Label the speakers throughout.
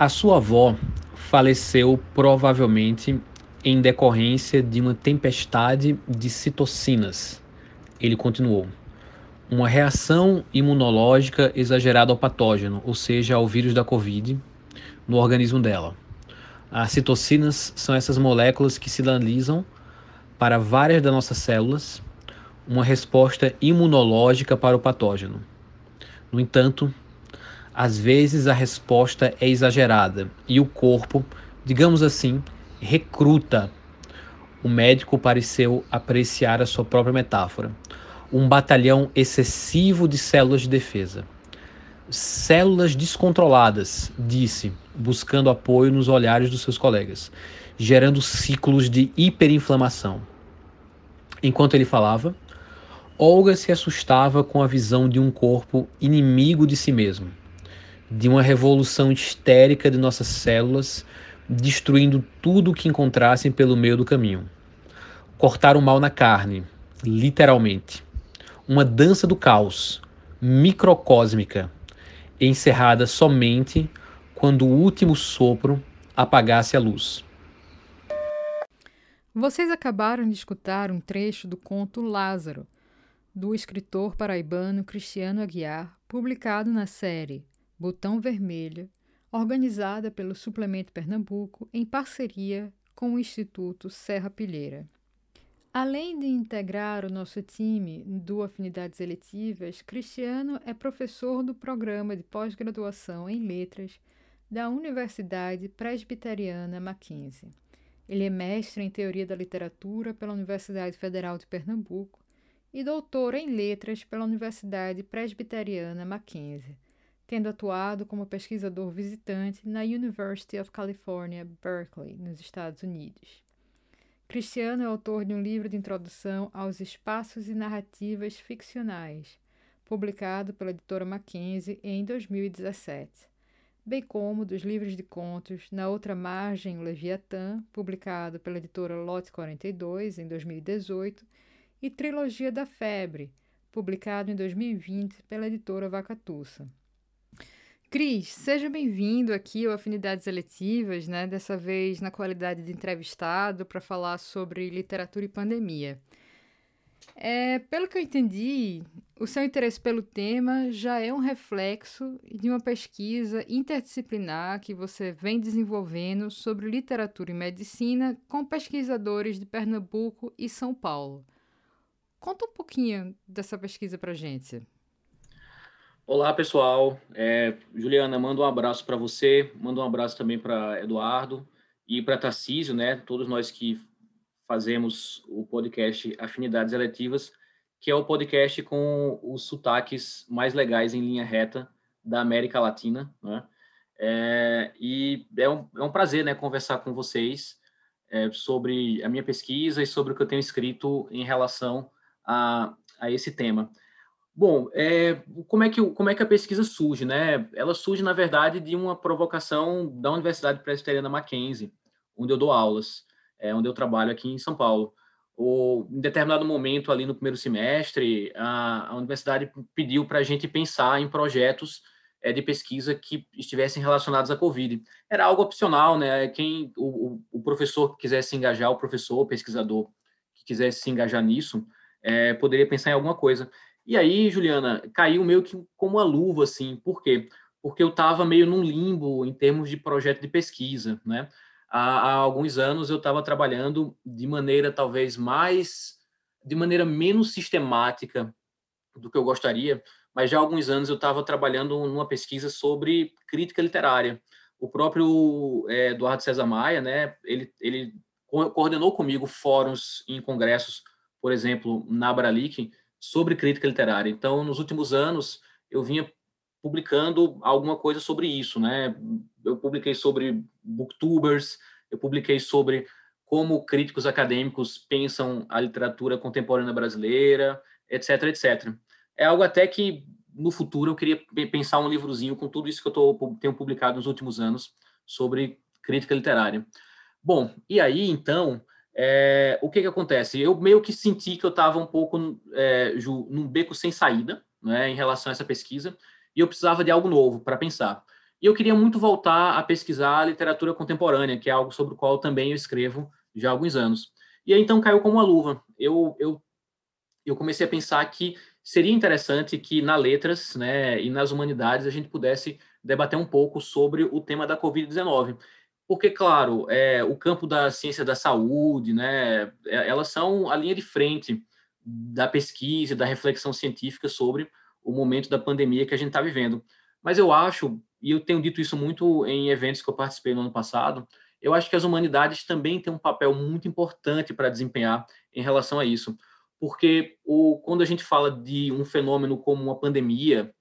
Speaker 1: A sua avó faleceu provavelmente em decorrência de uma tempestade de citocinas. Ele continuou. Uma reação imunológica exagerada ao patógeno, ou seja, ao vírus da Covid, no organismo dela. As citocinas são essas moléculas que sinalizam para várias das nossas células uma resposta imunológica para o patógeno. No entanto, às vezes a resposta é exagerada e o corpo, digamos assim, recruta. O médico pareceu apreciar a sua própria metáfora. Um batalhão excessivo de células de defesa. Células descontroladas, disse, buscando apoio nos olhares dos seus colegas, gerando ciclos de hiperinflamação. Enquanto ele falava, Olga se assustava com a visão de um corpo inimigo de si mesmo de uma revolução histérica de nossas células, destruindo tudo o que encontrassem pelo meio do caminho. Cortar o mal na carne, literalmente. Uma dança do caos, microcósmica, encerrada somente quando o último sopro apagasse a luz.
Speaker 2: Vocês acabaram de escutar um trecho do conto Lázaro, do escritor paraibano Cristiano Aguiar, publicado na série Botão Vermelho, organizada pelo Suplemento Pernambuco em parceria com o Instituto Serra Pilheira. Além de integrar o nosso time do Afinidades Eletivas, Cristiano é professor do programa de pós-graduação em Letras da Universidade Presbiteriana Mackenzie. Ele é mestre em Teoria da Literatura pela Universidade Federal de Pernambuco e doutor em Letras pela Universidade Presbiteriana Mackenzie tendo atuado como pesquisador visitante na University of California, Berkeley, nos Estados Unidos. Cristiano é autor de um livro de introdução aos espaços e narrativas ficcionais, publicado pela editora Mackenzie em 2017, bem como dos livros de contos Na Outra Margem, o Leviatã, publicado pela editora Lote 42 em 2018, e Trilogia da Febre, publicado em 2020 pela editora Vacatussa. Cris, seja bem-vindo aqui ao Afinidades Eletivas, né? Dessa vez na qualidade de entrevistado para falar sobre literatura e pandemia. É, pelo que eu entendi, o seu interesse pelo tema já é um reflexo de uma pesquisa interdisciplinar que você vem desenvolvendo sobre literatura e medicina com pesquisadores de Pernambuco e São Paulo. Conta um pouquinho dessa pesquisa para gente.
Speaker 1: Olá, pessoal. É, Juliana, mando um abraço para você, mando um abraço também para Eduardo e para Tarcísio, né? Todos nós que fazemos o podcast Afinidades Eletivas, que é o podcast com os sotaques mais legais em linha reta da América Latina, né? É, e é um, é um prazer, né, conversar com vocês é, sobre a minha pesquisa e sobre o que eu tenho escrito em relação a, a esse tema. Bom, é, como, é que, como é que a pesquisa surge? Né? Ela surge, na verdade, de uma provocação da Universidade Presbiteriana Mackenzie, onde eu dou aulas, é, onde eu trabalho aqui em São Paulo. O, em determinado momento, ali no primeiro semestre, a, a universidade pediu para a gente pensar em projetos é, de pesquisa que estivessem relacionados à Covid. Era algo opcional, né? Quem o, o professor que quisesse se engajar, o professor, o pesquisador que quisesse se engajar nisso, é, poderia pensar em alguma coisa. E aí, Juliana, caiu meio que como uma luva, assim. Por quê? Porque eu estava meio num limbo em termos de projeto de pesquisa, né? Há, há alguns anos eu estava trabalhando de maneira talvez mais, de maneira menos sistemática do que eu gostaria, mas já há alguns anos eu estava trabalhando numa pesquisa sobre crítica literária. O próprio é, Eduardo César Maia, né? Ele, ele coordenou comigo fóruns em congressos, por exemplo, na Bralic, sobre crítica literária. Então, nos últimos anos, eu vinha publicando alguma coisa sobre isso, né? Eu publiquei sobre booktubers, eu publiquei sobre como críticos acadêmicos pensam a literatura contemporânea brasileira, etc, etc. É algo até que no futuro eu queria pensar um livrozinho com tudo isso que eu tô, tenho publicado nos últimos anos sobre crítica literária. Bom, e aí então é, o que que acontece? Eu meio que senti que eu estava um pouco é, num beco sem saída, né, em relação a essa pesquisa, e eu precisava de algo novo para pensar. E eu queria muito voltar a pesquisar a literatura contemporânea, que é algo sobre o qual também eu escrevo já há alguns anos. E aí então caiu como uma luva. Eu, eu, eu comecei a pensar que seria interessante que na letras né, e nas humanidades a gente pudesse debater um pouco sobre o tema da Covid-19. Porque, claro, é, o campo da ciência da saúde, né, é, elas são a linha de frente da pesquisa, da reflexão científica sobre o momento da pandemia que a gente está vivendo. Mas eu acho, e eu tenho dito isso muito em eventos que eu participei no ano passado, eu acho que as humanidades também têm um papel muito importante para desempenhar em relação a isso. Porque o, quando a gente fala de um fenômeno como uma pandemia,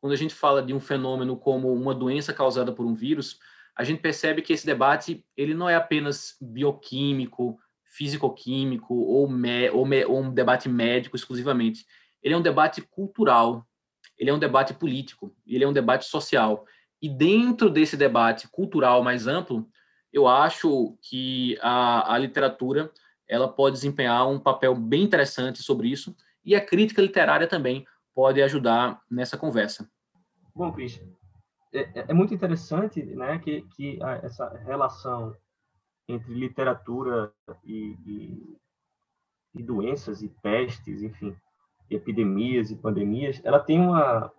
Speaker 1: quando a gente fala de um fenômeno como uma doença causada por um vírus, a gente percebe que esse debate ele não é apenas bioquímico, físico-químico ou, ou, ou um debate médico exclusivamente. Ele é um debate cultural, ele é um debate político, ele é um debate social. E dentro desse debate cultural mais amplo, eu acho que a, a literatura ela pode desempenhar um papel bem interessante sobre isso e a crítica literária também pode ajudar nessa conversa.
Speaker 3: Bom, Cris, é, é, é muito interessante né, que, que essa relação entre literatura e, e, e doenças e pestes, enfim, epidemias e pandemias, ela tem uma,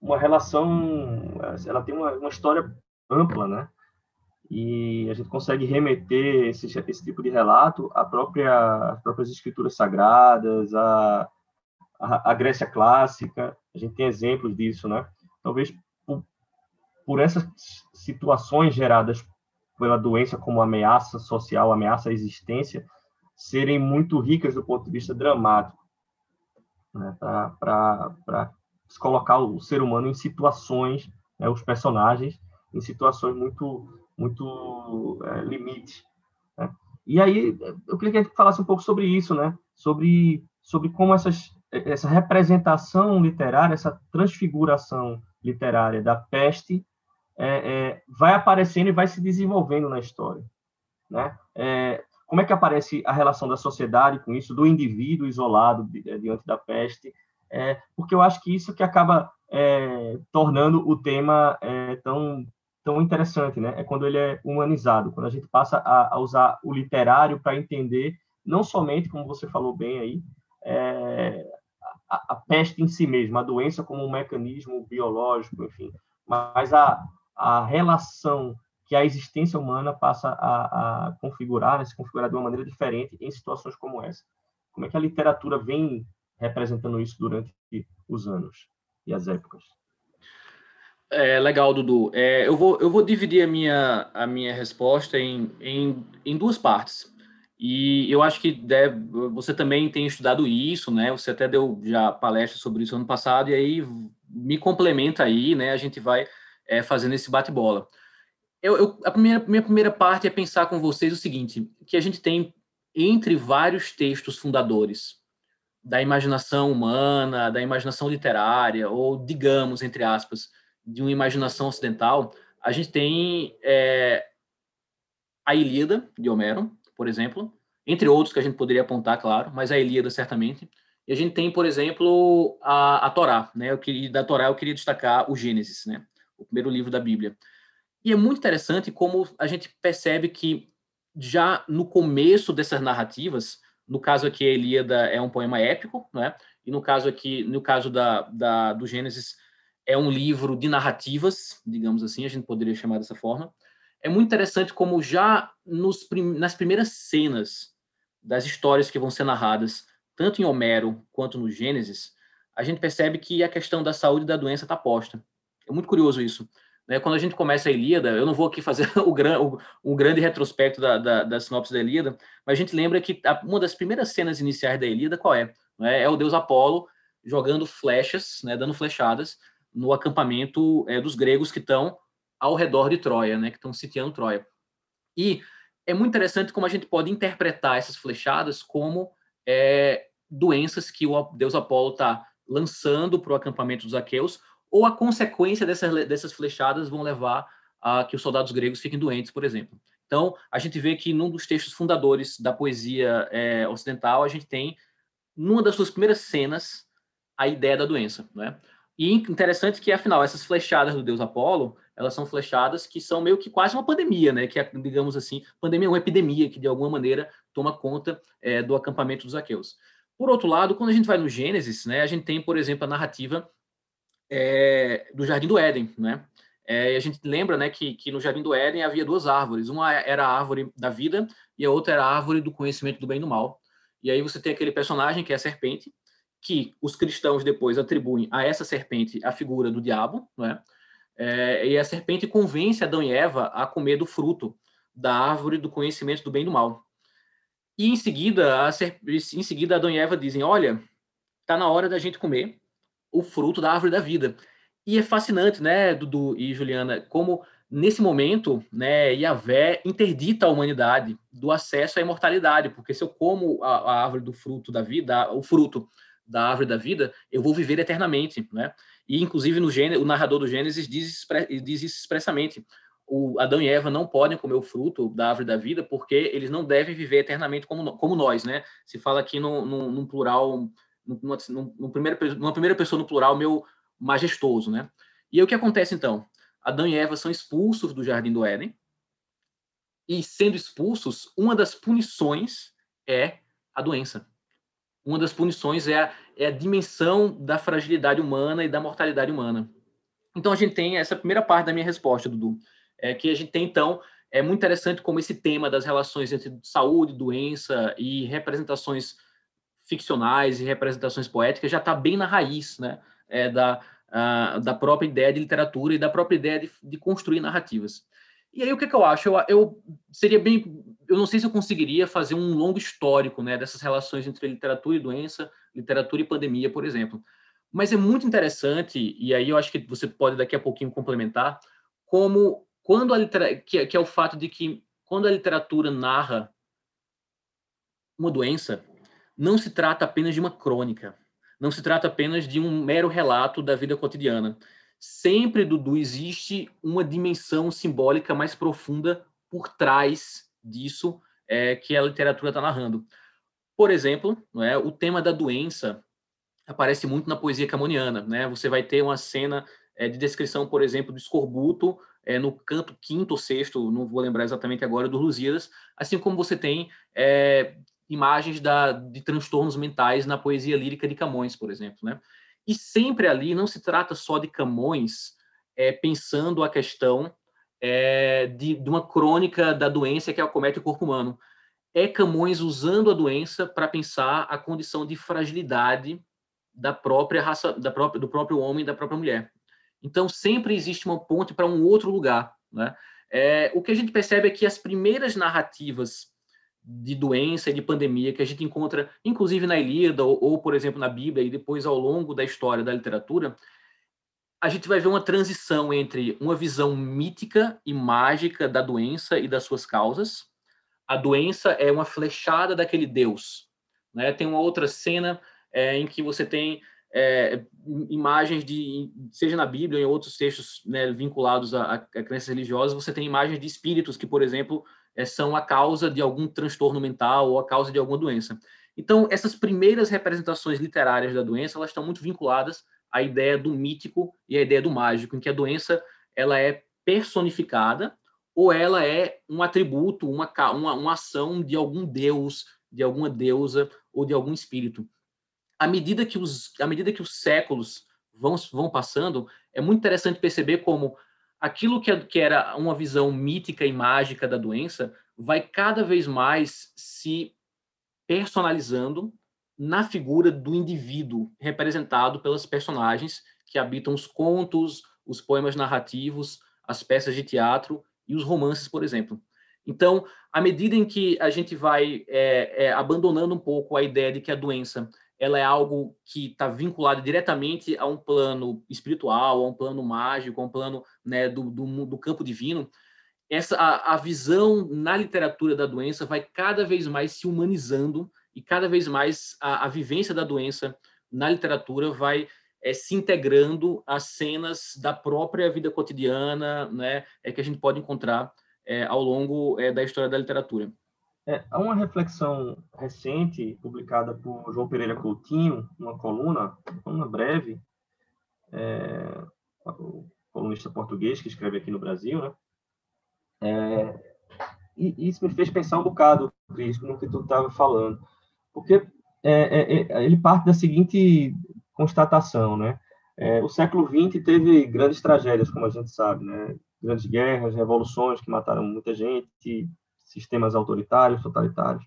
Speaker 3: uma relação, ela tem uma, uma história ampla, né? E a gente consegue remeter esse, esse tipo de relato à própria, às próprias escrituras sagradas, à, à, Grécia clássica. A gente tem exemplos disso, né? Talvez por, essas situações geradas pela doença como ameaça social, ameaça à existência, serem muito ricas do ponto de vista dramático né, para colocar o ser humano em situações, né, os personagens, em situações muito, muito é, limites. Né? E aí, eu queria que a gente falasse um pouco sobre isso, né? sobre, sobre como essas, essa representação literária, essa transfiguração literária da peste é, é, vai aparecendo e vai se desenvolvendo na história. Né? É, como é que aparece a relação da sociedade com isso, do indivíduo isolado eh, diante da peste? É, porque eu acho que isso que acaba é, tornando o tema é, tão tão interessante, né? É quando ele é humanizado, quando a gente passa a, a usar o literário para entender não somente, como você falou bem aí, é, a, a, peste em si mesma, a doença como um mecanismo biológico, enfim, mas a, a relação que a existência humana passa a, a configurar, né, se configurar de uma maneira diferente em situações como essa. Como é que a literatura vem representando isso durante os anos e as épocas?
Speaker 1: É, legal, Dudu. É, eu, vou, eu vou dividir a minha, a minha resposta em, em, em duas partes. E eu acho que deve, você também tem estudado isso, né? Você até deu já palestra sobre isso ano passado, e aí me complementa aí, né? A gente vai é, fazendo esse bate-bola eu, eu, a primeira, minha primeira parte é pensar com vocês o seguinte: que a gente tem entre vários textos fundadores da imaginação humana, da imaginação literária, ou digamos, entre aspas, de uma imaginação ocidental, a gente tem é, a Ilíada, de Homero, por exemplo, entre outros que a gente poderia apontar, claro, mas a Ilíada certamente. E a gente tem, por exemplo, a, a Torá, né? Eu queria, da Torá eu queria destacar o Gênesis, né? O primeiro livro da Bíblia. E é muito interessante como a gente percebe que já no começo dessas narrativas, no caso aqui a Ilíada é um poema épico, né? E no caso aqui, no caso da, da do Gênesis, é um livro de narrativas, digamos assim, a gente poderia chamar dessa forma. É muito interessante como já nos, nas primeiras cenas das histórias que vão ser narradas, tanto em Homero quanto no Gênesis, a gente percebe que a questão da saúde e da doença está posta. É muito curioso isso. Né? Quando a gente começa a Ilíada, eu não vou aqui fazer o, gran, o, o grande retrospecto da, da, da, sinopse da Ilíada, mas a gente lembra que a, uma das primeiras cenas iniciais da Ilíada, qual é? É, é o deus Apolo jogando flechas, né, dando flechadas no acampamento é, dos gregos que estão ao redor de Troia, né, que estão sitiando Troia. E é muito interessante como a gente pode interpretar essas flechadas como é, doenças que o deus Apolo está lançando para o acampamento dos aqueus, ou a consequência dessas, dessas flechadas vão levar a que os soldados gregos fiquem doentes, por exemplo. Então, a gente vê que num dos textos fundadores da poesia é, ocidental, a gente tem, numa das suas primeiras cenas, a ideia da doença. Né? E interessante que, afinal, essas flechadas do deus Apolo, elas são flechadas, que são meio que quase uma pandemia, né? Que é, digamos assim, pandemia é uma epidemia que de alguma maneira toma conta é, do acampamento dos aqueus. Por outro lado, quando a gente vai no Gênesis, né, a gente tem, por exemplo, a narrativa é, do Jardim do Éden, né? É, a gente lembra, né, que, que no Jardim do Éden havia duas árvores. Uma era a árvore da vida e a outra era a árvore do conhecimento do bem e do mal. E aí você tem aquele personagem que é a serpente, que os cristãos depois atribuem a essa serpente a figura do diabo, né? É, e a serpente convence Adão e Eva a comer do fruto da árvore do conhecimento do bem e do mal. E em seguida, a, em seguida Adão e Eva dizem: Olha, está na hora da gente comer o fruto da árvore da vida. E é fascinante, né, Dudu e Juliana, como nesse momento, né, Yahvé interdita a humanidade do acesso à imortalidade, porque se eu como a, a árvore do fruto da vida, o fruto da árvore da vida, eu vou viver eternamente, né? E inclusive no Gênesis, o narrador do Gênesis diz, diz isso expressamente. O Adão e Eva não podem comer o fruto da árvore da vida porque eles não devem viver eternamente como, como nós, né? Se fala aqui num plural, numa, numa, primeira, numa primeira pessoa no plural meu majestoso, né? E aí o que acontece então? Adão e Eva são expulsos do jardim do Éden. E sendo expulsos, uma das punições é a doença. Uma das punições é a, é a dimensão da fragilidade humana e da mortalidade humana. Então a gente tem essa primeira parte da minha resposta, Dudu, é que a gente tem então é muito interessante como esse tema das relações entre saúde, doença e representações ficcionais e representações poéticas já está bem na raiz, né, é, da da própria ideia de literatura e da própria ideia de, de construir narrativas. E aí o que, que eu acho? Eu, eu, seria bem, eu não sei se eu conseguiria fazer um longo histórico, né, dessas relações entre literatura e doença, literatura e pandemia, por exemplo. Mas é muito interessante e aí eu acho que você pode daqui a pouquinho complementar como quando a literatura, que, que é o fato de que quando a literatura narra uma doença, não se trata apenas de uma crônica, não se trata apenas de um mero relato da vida cotidiana. Sempre, Dudu, existe uma dimensão simbólica mais profunda por trás disso é, que a literatura está narrando. Por exemplo, é, o tema da doença aparece muito na poesia camoniana. Né? Você vai ter uma cena é, de descrição, por exemplo, do escorbuto é, no canto quinto ou sexto, não vou lembrar exatamente agora, do Lusíadas, assim como você tem é, imagens da, de transtornos mentais na poesia lírica de Camões, por exemplo, né? E sempre ali não se trata só de Camões é, pensando a questão é, de, de, uma crônica da doença que acomete o corpo humano. É Camões usando a doença para pensar a condição de fragilidade da própria raça, da própria, do próprio homem e da própria mulher. Então sempre existe uma ponte para um outro lugar, né? É, o que a gente percebe é que as primeiras narrativas de doença e de pandemia que a gente encontra, inclusive na Ilíada ou, ou, por exemplo, na Bíblia e depois ao longo da história da literatura, a gente vai ver uma transição entre uma visão mítica e mágica da doença e das suas causas. A doença é uma flechada daquele Deus. Né? Tem uma outra cena é, em que você tem é, imagens de, seja na Bíblia ou em outros textos né, vinculados a, a crenças religiosas, você tem imagens de espíritos que, por exemplo, são a causa de algum transtorno mental ou a causa de alguma doença. Então, essas primeiras representações literárias da doença, elas estão muito vinculadas à ideia do mítico e à ideia do mágico, em que a doença ela é personificada ou ela é um atributo, uma, uma, uma ação de algum deus, de alguma deusa ou de algum espírito. À medida que os, à medida que os séculos vão, vão passando, é muito interessante perceber como aquilo que, que era uma visão mítica e mágica da doença vai cada vez mais se personalizando na figura do indivíduo representado pelas personagens que habitam os contos, os poemas narrativos, as peças de teatro e os romances, por exemplo. Então, à medida em que a gente vai é, é, abandonando um pouco a ideia de que a doença ela é algo que está vinculado diretamente a um plano espiritual, a um plano mágico, a um plano né, do, do, do, campo divino, essa a, a, visão na literatura da doença vai cada vez mais se humanizando e cada vez mais a, a vivência da doença na literatura vai é, se integrando às cenas da própria vida cotidiana, né, é que a gente pode encontrar é, ao longo é, da história da literatura.
Speaker 3: É, há uma reflexão recente, publicada por João Pereira Coutinho, uma coluna, uma breve, é, colunista português que escreve aqui no Brasil, né? É, e isso me fez pensar um bocado, Cris, no que tu estava falando, porque é, é, é, ele parte da seguinte constatação, né? O século XX teve grandes tragédias, como a gente sabe, né? Grandes guerras, revoluções que mataram muita gente, sistemas autoritários, totalitários.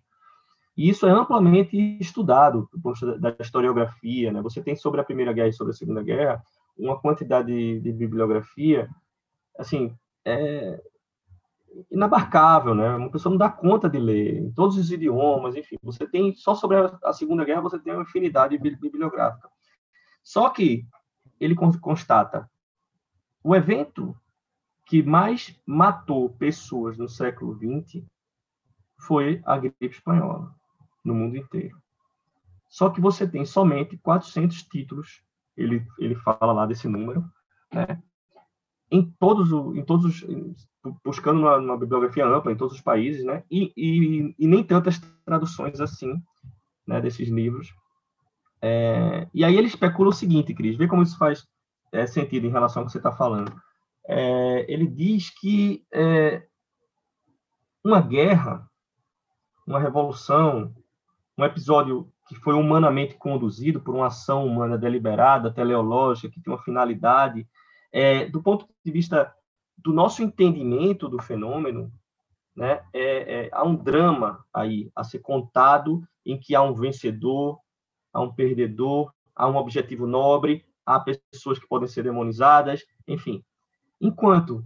Speaker 3: E isso é amplamente estudado do ponto da historiografia, né? Você tem sobre a Primeira Guerra e sobre a Segunda Guerra uma quantidade de, de bibliografia, assim, é inabarcável, né? Uma pessoa não dá conta de ler em todos os idiomas, enfim. Você tem só sobre a, Segunda Guerra você tem uma infinidade bibliográfica. Só que ele constata o evento que mais matou pessoas no século XX foi a gripe espanhola no mundo inteiro. Só que você tem somente 400 títulos, ele, ele fala lá desse número, né? em todos, em todos os, buscando uma, uma, bibliografia ampla em todos os países, né? E, e, e nem tantas traduções assim, né, desses livros. É, e aí ele especula o seguinte, Cris, vê como isso faz é, sentido em relação ao que você está falando. É, ele diz que é, uma guerra, uma revolução, um episódio que foi humanamente conduzido por uma ação humana deliberada, teleológica, que tem uma finalidade, é, do ponto de vista do nosso entendimento do fenômeno, né, é, é, há um drama aí a ser contado em que há um vencedor, há um perdedor, há um objetivo nobre, há pessoas que podem ser demonizadas, enfim. Enquanto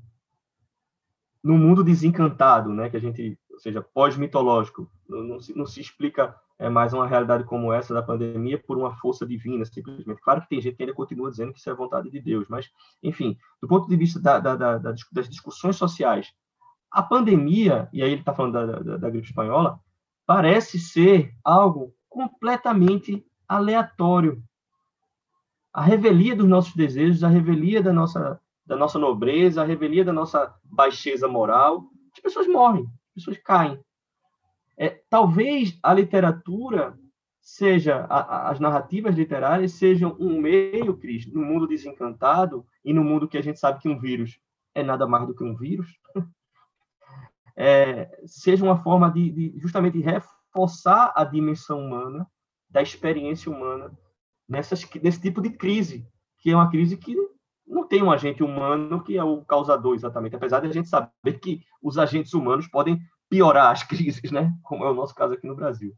Speaker 3: no mundo desencantado, né, que a gente, ou seja, pós-mitológico, não, se, não se explica é, mais uma realidade como essa da pandemia por uma força divina, simplesmente. Claro que tem gente que ainda continua dizendo que isso é vontade de Deus, mas, enfim, do ponto de vista da, da, da, das discussões sociais, a pandemia, e aí ele está falando da, da gripe espanhola, parece ser algo completamente aleatório. A revelia dos nossos desejos, a revelia da nossa, da nossa nobreza, a revelia da nossa baixeza moral, as pessoas morrem, as pessoas caem. É, talvez a literatura seja, a, as narrativas literárias sejam um meio, Cris, no mundo desencantado e no mundo que a gente sabe que um vírus é nada mais do que um vírus, é, seja uma forma de, de justamente reforçar a dimensão humana, da experiência humana, nessas, nesse tipo de crise, que é uma crise que não tem um agente humano que é o causador exatamente, apesar de a gente saber que os agentes humanos podem piorar as crises, né? Como é o nosso caso aqui no Brasil.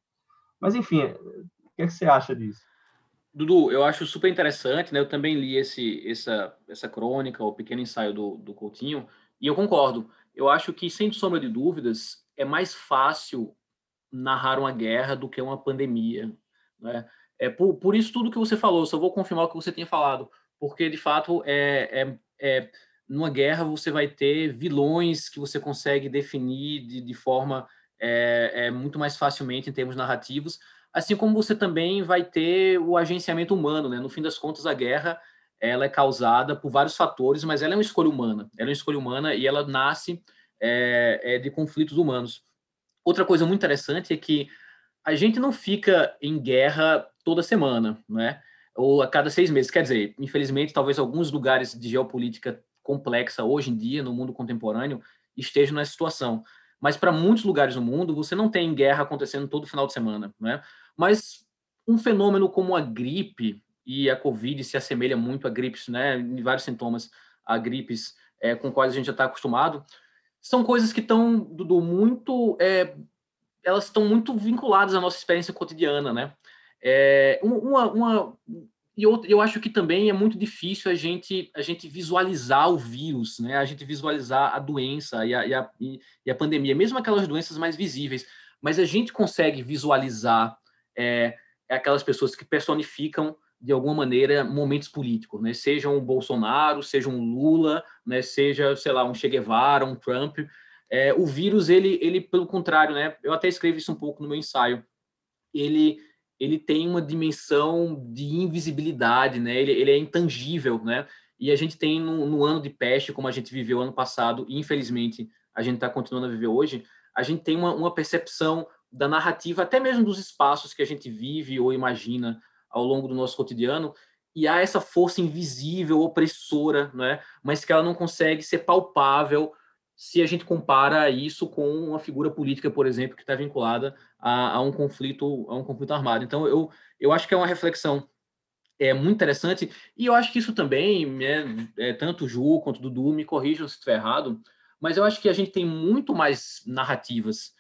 Speaker 3: Mas, enfim, o que, é que você acha disso?
Speaker 1: Dudu, eu acho super interessante, né? Eu também li esse, essa, essa crônica, o pequeno ensaio do, do Coutinho, e eu concordo. Eu acho que, sem sombra de dúvidas, é mais fácil narrar uma guerra do que uma pandemia, né? É por, por isso tudo que você falou, só vou confirmar o que você tinha falado, porque, de fato, é, é, é numa guerra você vai ter vilões que você consegue definir de, de forma é, é, muito mais facilmente em termos narrativos, assim como você também vai ter o agenciamento humano, né? No fim das contas, a guerra ela é causada por vários fatores, mas ela é uma escolha humana. Ela é uma escolha humana e ela nasce é, é de conflitos humanos. Outra coisa muito interessante é que a gente não fica em guerra toda semana, né? Ou a cada seis meses. Quer dizer, infelizmente, talvez alguns lugares de geopolítica complexa hoje em dia, no mundo contemporâneo, esteja nessa situação. Mas para muitos lugares do mundo, você não tem guerra acontecendo todo final de semana, né? Mas um fenômeno como a gripe e a Covid se assemelha muito a gripes, né? Em vários sintomas, a gripes é, com quais a gente já está acostumado, são coisas que estão muito, é, elas estão muito vinculadas à nossa experiência cotidiana, né? É, uma, uma, e eu, eu acho que também é muito difícil a gente, a gente visualizar o vírus, né? a gente visualizar a doença e a, e, a, e a pandemia, mesmo aquelas doenças mais visíveis, mas a gente consegue visualizar é, aquelas pessoas que personificam de alguma maneira momentos políticos, né? Seja um Bolsonaro, seja um Lula, né? Seja, sei lá, um Che Guevara, um Trump. É, o vírus, ele, ele, pelo contrário, né? Eu até escrevi isso um pouco no meu ensaio. Ele ele tem uma dimensão de invisibilidade, né? Ele, ele é intangível, né? E a gente tem no, no, ano de peste, como a gente viveu ano passado, e infelizmente a gente está continuando a viver hoje, a gente tem uma, uma percepção da narrativa, até mesmo dos espaços que a gente vive ou imagina ao longo do nosso cotidiano, e há essa força invisível, opressora, né? mas que ela não consegue ser palpável se a gente compara isso com uma figura política, por exemplo, que está vinculada a, a, um conflito a um conflito armado. Então, eu, eu acho que é uma reflexão é muito interessante e eu acho que isso também, né, é, tanto o Ju quanto o Dudu me corrijam se estiver errado, mas eu acho que a gente tem muito mais narrativas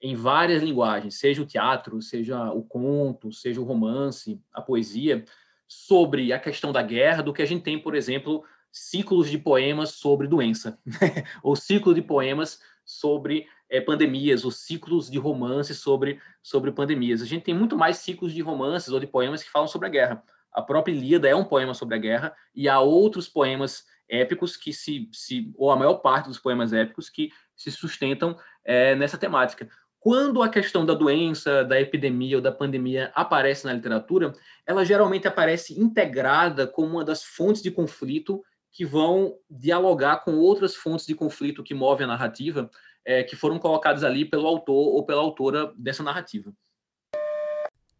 Speaker 1: em várias linguagens, seja o teatro, seja o conto, seja o romance, a poesia, sobre a questão da guerra do que a gente tem, por exemplo, ciclos de poemas sobre doença, ou ciclo de poemas sobre é, pandemias, ou ciclos de romances sobre, sobre pandemias. A gente tem muito mais ciclos de romances ou de poemas que falam sobre a guerra. A própria Ilíada é um poema sobre a guerra, e há outros poemas épicos que se, se ou a maior parte dos poemas épicos que se sustentam é, nessa temática. Quando a questão da doença, da epidemia ou da pandemia aparece na literatura, ela geralmente aparece integrada como uma das fontes de conflito que vão dialogar com outras fontes de conflito que movem a narrativa, é, que foram colocadas ali pelo autor ou pela autora dessa narrativa.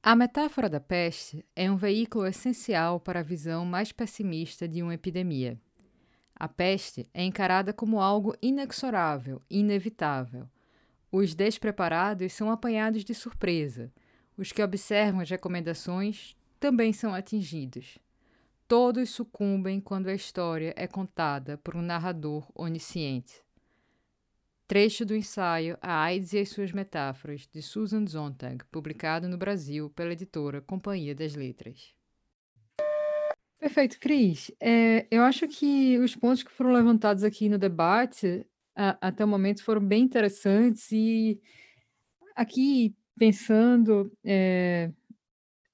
Speaker 2: A metáfora da peste é um veículo essencial para a visão mais pessimista de uma epidemia. A peste é encarada como algo inexorável, inevitável. Os despreparados são apanhados de surpresa. Os que observam as recomendações também são atingidos. Todos sucumbem quando a história é contada por um narrador onisciente. Trecho do ensaio A AIDS e as suas metáforas, de Susan Sontag, publicado no Brasil pela editora Companhia das Letras. Perfeito, Cris. É, eu acho que os pontos que foram levantados aqui no debate a, até o momento foram bem interessantes e aqui pensando é,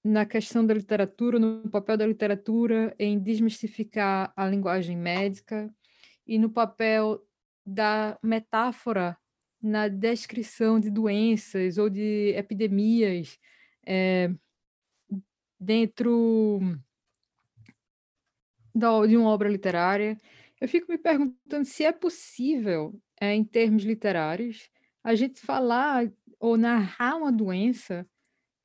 Speaker 2: na questão da literatura, no papel da literatura em desmistificar a linguagem médica e no papel da metáfora na descrição de doenças ou de epidemias é, dentro da, de uma obra literária, eu fico me perguntando se é possível, é, em termos literários, a gente falar ou narrar uma doença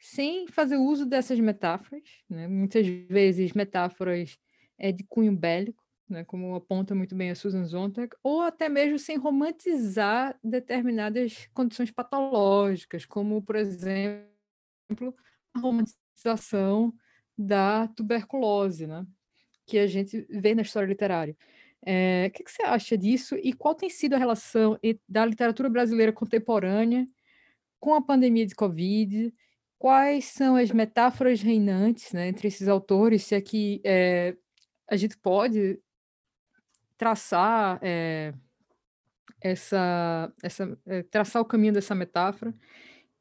Speaker 2: sem fazer uso dessas metáforas, né? muitas vezes metáforas é, de cunho bélico, né? como aponta muito bem a Susan Sontag, ou até mesmo sem romantizar determinadas condições patológicas, como, por exemplo, a romantização da tuberculose, né? que a gente vê na história literária. É, o que, que, você acha disso e qual tem sido a relação da literatura brasileira contemporânea com a pandemia de Covid? Quais são as metáforas reinantes né, entre esses autores? Se é, é, a gente pode traçar é, essa, essa é, traçar o caminho dessa metáfora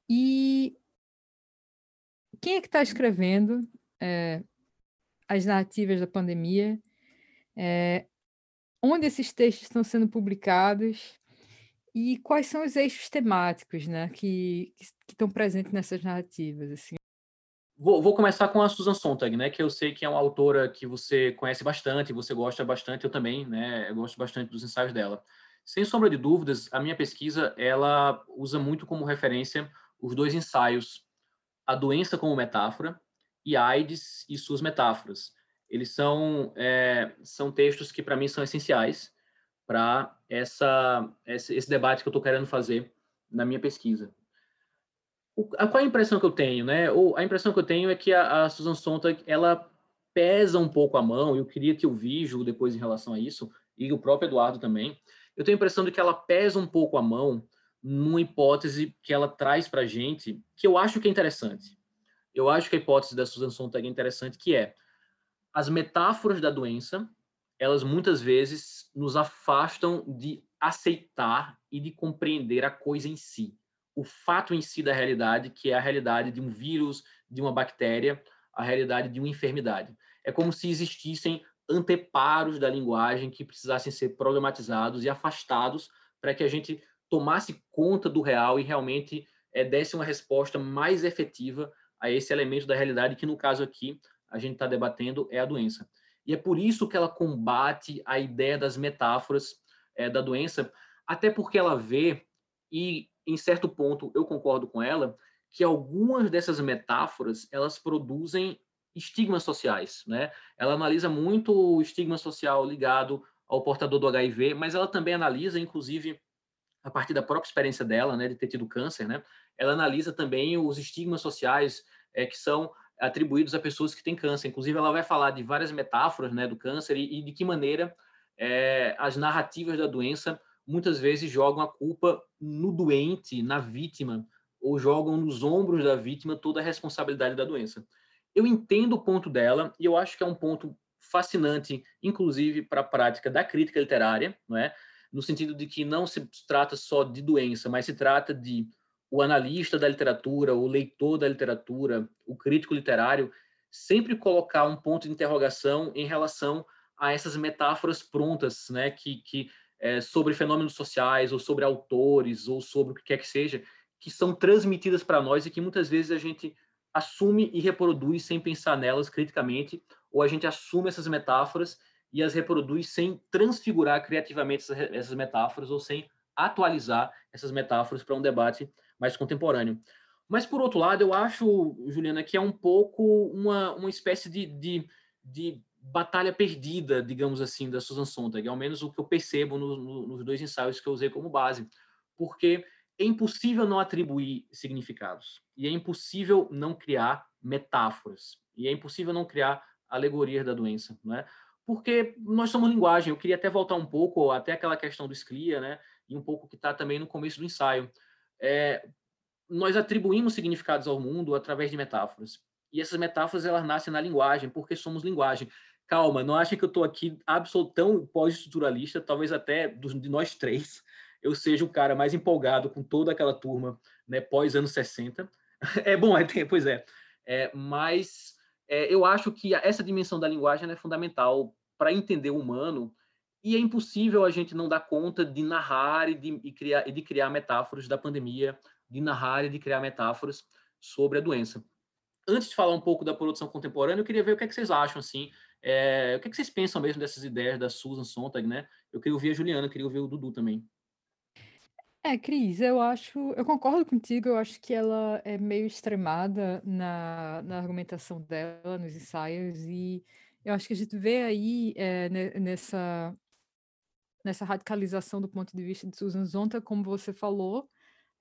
Speaker 2: e quem é que está escrevendo as narrativas da pandemia, onde esses textos estão sendo publicados e quais são os eixos temáticos né, que, que, que estão presentes nessas narrativas. Assim.
Speaker 1: Vou, vou, começar com a Susan Sontag, né, que eu sei que é uma autora que você conhece bastante, você gosta bastante, eu também, né, eu gosto bastante dos ensaios dela. Sem sombra de dúvidas, a minha pesquisa ela usa muito como referência os dois ensaios, a doença como metáfora e AIDS e suas metáforas. Eles são, é, são textos que, para mim, são essenciais para esse, esse, debate que eu estou querendo fazer na minha pesquisa. O, a, qual a impressão que eu tenho? Né? Ou, a impressão que eu tenho é que a, a Susan Sontag ela pesa um pouco a mão, eu queria que eu Vígio depois em relação a isso, e o próprio Eduardo também, eu tenho a impressão de que ela pesa um pouco a mão numa hipótese que ela traz para a gente, que eu acho que é interessante eu acho que a hipótese da Susan Sontag é interessante, que é as metáforas da doença, elas muitas vezes nos afastam de aceitar e de compreender a coisa em si, o fato em si da realidade, que é a realidade de um vírus, de uma bactéria, a realidade de uma enfermidade. É como se existissem anteparos da linguagem que precisassem ser problematizados e afastados para que a gente tomasse conta do real e realmente é, desse uma resposta mais efetiva a esse elemento da realidade que, no caso aqui, a gente está debatendo é a doença. E é por isso que ela combate a ideia das metáforas é, da doença, até porque ela vê, e em certo ponto eu concordo com ela, que algumas dessas metáforas elas produzem estigmas sociais, né? Ela analisa muito o estigma social ligado ao portador do HIV, mas ela também analisa, inclusive, a partir da própria experiência dela, né, de ter tido câncer, né? Ela analisa também os estigmas sociais é, que são atribuídos a pessoas que têm câncer. Inclusive, ela vai falar de várias metáforas, né, do câncer e, e de que maneira é, as narrativas da doença muitas vezes jogam a culpa no doente, na vítima, ou jogam nos ombros da vítima toda a responsabilidade da doença. Eu entendo o ponto dela e eu acho que é um ponto fascinante, inclusive para a prática da crítica literária, não é? No sentido de que não se trata só de doença, mas se trata de o analista da literatura, o leitor da literatura, o crítico literário sempre colocar um ponto de interrogação em relação a essas metáforas prontas, né, que, que é, sobre fenômenos sociais ou sobre autores ou sobre o que quer que seja, que são transmitidas para nós e que muitas vezes a gente assume e reproduz sem pensar nelas criticamente, ou a gente assume essas metáforas e as reproduz sem transfigurar criativamente essas metáforas ou sem atualizar essas metáforas para um debate mais contemporâneo. Mas, por outro lado, eu acho, Juliana, que é um pouco uma, uma espécie de, de, de batalha perdida, digamos assim, da Susan Sontag, ao menos o que eu percebo no, no, nos dois ensaios que eu usei como base, porque é impossível não atribuir significados, e é impossível não criar metáforas, e é impossível não criar alegorias da doença, né? Porque nós somos linguagem. Eu queria até voltar um pouco até aquela questão do Sclia, né? E um pouco que está também no começo do ensaio. É, nós atribuímos significados ao mundo através de metáforas. E essas metáforas elas nascem na linguagem, porque somos linguagem. Calma, não achem que eu estou aqui absolutamente tão pós-estruturalista, talvez até de nós três, eu seja o cara mais empolgado com toda aquela turma né, pós anos 60. É bom, é, pois é. é mas é, eu acho que essa dimensão da linguagem é fundamental para entender o humano e é impossível a gente não dar conta de narrar e de, e criar, e de criar metáforas da pandemia, de narrar e de criar metáforas sobre a doença. Antes de falar um pouco da produção contemporânea, eu queria ver o que, é que vocês acham, assim, é, o que, é que vocês pensam mesmo dessas ideias da Susan Sontag, né? Eu queria ouvir a Juliana, queria ouvir o Dudu também.
Speaker 2: É, Cris, eu acho, eu concordo contigo, eu acho que ela é meio extremada na, na argumentação dela, nos ensaios, e eu acho que a gente vê aí é, nessa, nessa radicalização do ponto de vista de Susan Zonta, como você falou,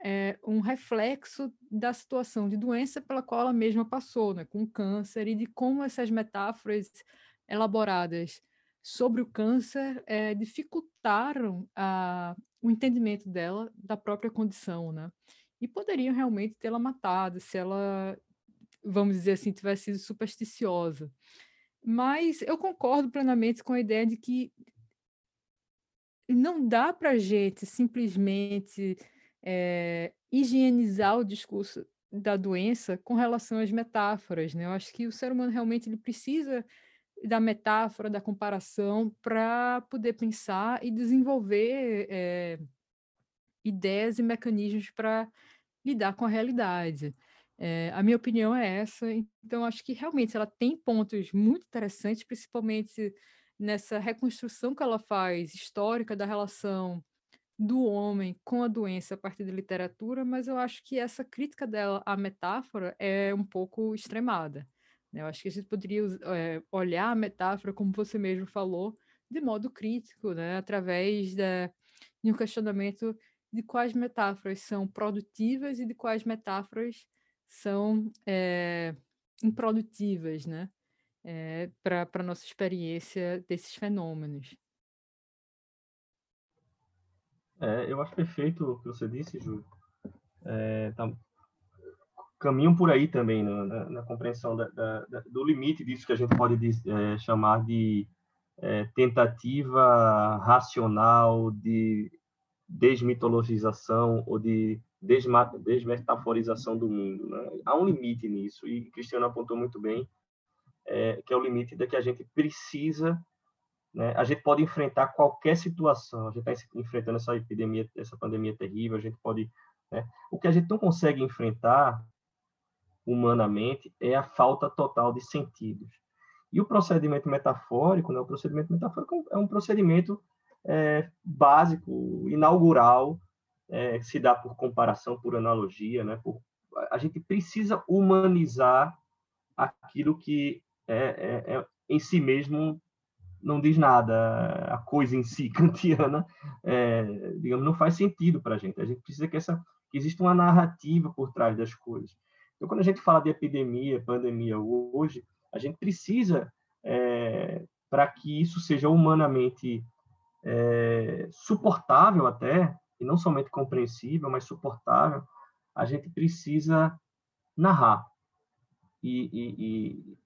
Speaker 2: é um reflexo da situação de doença pela qual ela mesma passou, né, com câncer, e de como essas metáforas elaboradas sobre o câncer é, dificultaram a, o entendimento dela da própria condição, né? E poderiam realmente tê-la matado se ela, vamos dizer assim, tivesse sido supersticiosa. Mas eu concordo plenamente com a ideia de que não dá para gente simplesmente é, higienizar o discurso da doença com relação às metáforas, né? Eu acho que o ser humano realmente ele precisa da metáfora, da comparação, para poder pensar e desenvolver é, ideias e mecanismos para lidar com a realidade. É, a minha opinião é essa, então acho que realmente ela tem pontos muito interessantes, principalmente nessa reconstrução que ela faz histórica da relação do homem com a doença a partir da literatura, mas eu acho que essa crítica dela à metáfora é um pouco extremada. Né? Eu acho que a gente poderia é, olhar a metáfora, como você mesmo falou, de modo crítico, né? através da, de um questionamento de quais metáforas são produtivas e de quais metáforas são é, improdutivas né? É, para a nossa experiência desses fenômenos.
Speaker 3: É, eu acho perfeito o que você disse, Ju. É, tá, caminham por aí também né, na, na compreensão da, da, do limite disso que a gente pode é, chamar de é, tentativa racional de desmitologização ou de desmetaforização do mundo. Né? Há um limite nisso, e Cristiano apontou muito bem, é, que é o limite da que a gente precisa né? A gente pode enfrentar qualquer situação. A gente está enfrentando essa epidemia, essa pandemia terrível. A gente pode, né? O que a gente não consegue enfrentar humanamente é a falta total de sentidos. E o procedimento metafórico, né? O procedimento metafórico é um procedimento é, básico, inaugural, é, se dá por comparação, por analogia, né? Por, a gente precisa humanizar aquilo que é, é, é, em si mesmo não diz nada, a coisa em si kantiana, é, digamos, não faz sentido para a gente. A gente precisa que essa que exista uma narrativa por trás das coisas. Então, quando a gente fala de epidemia, pandemia hoje, a gente precisa, é, para que isso seja humanamente é, suportável até, e não somente compreensível, mas suportável, a gente precisa narrar. E, e, e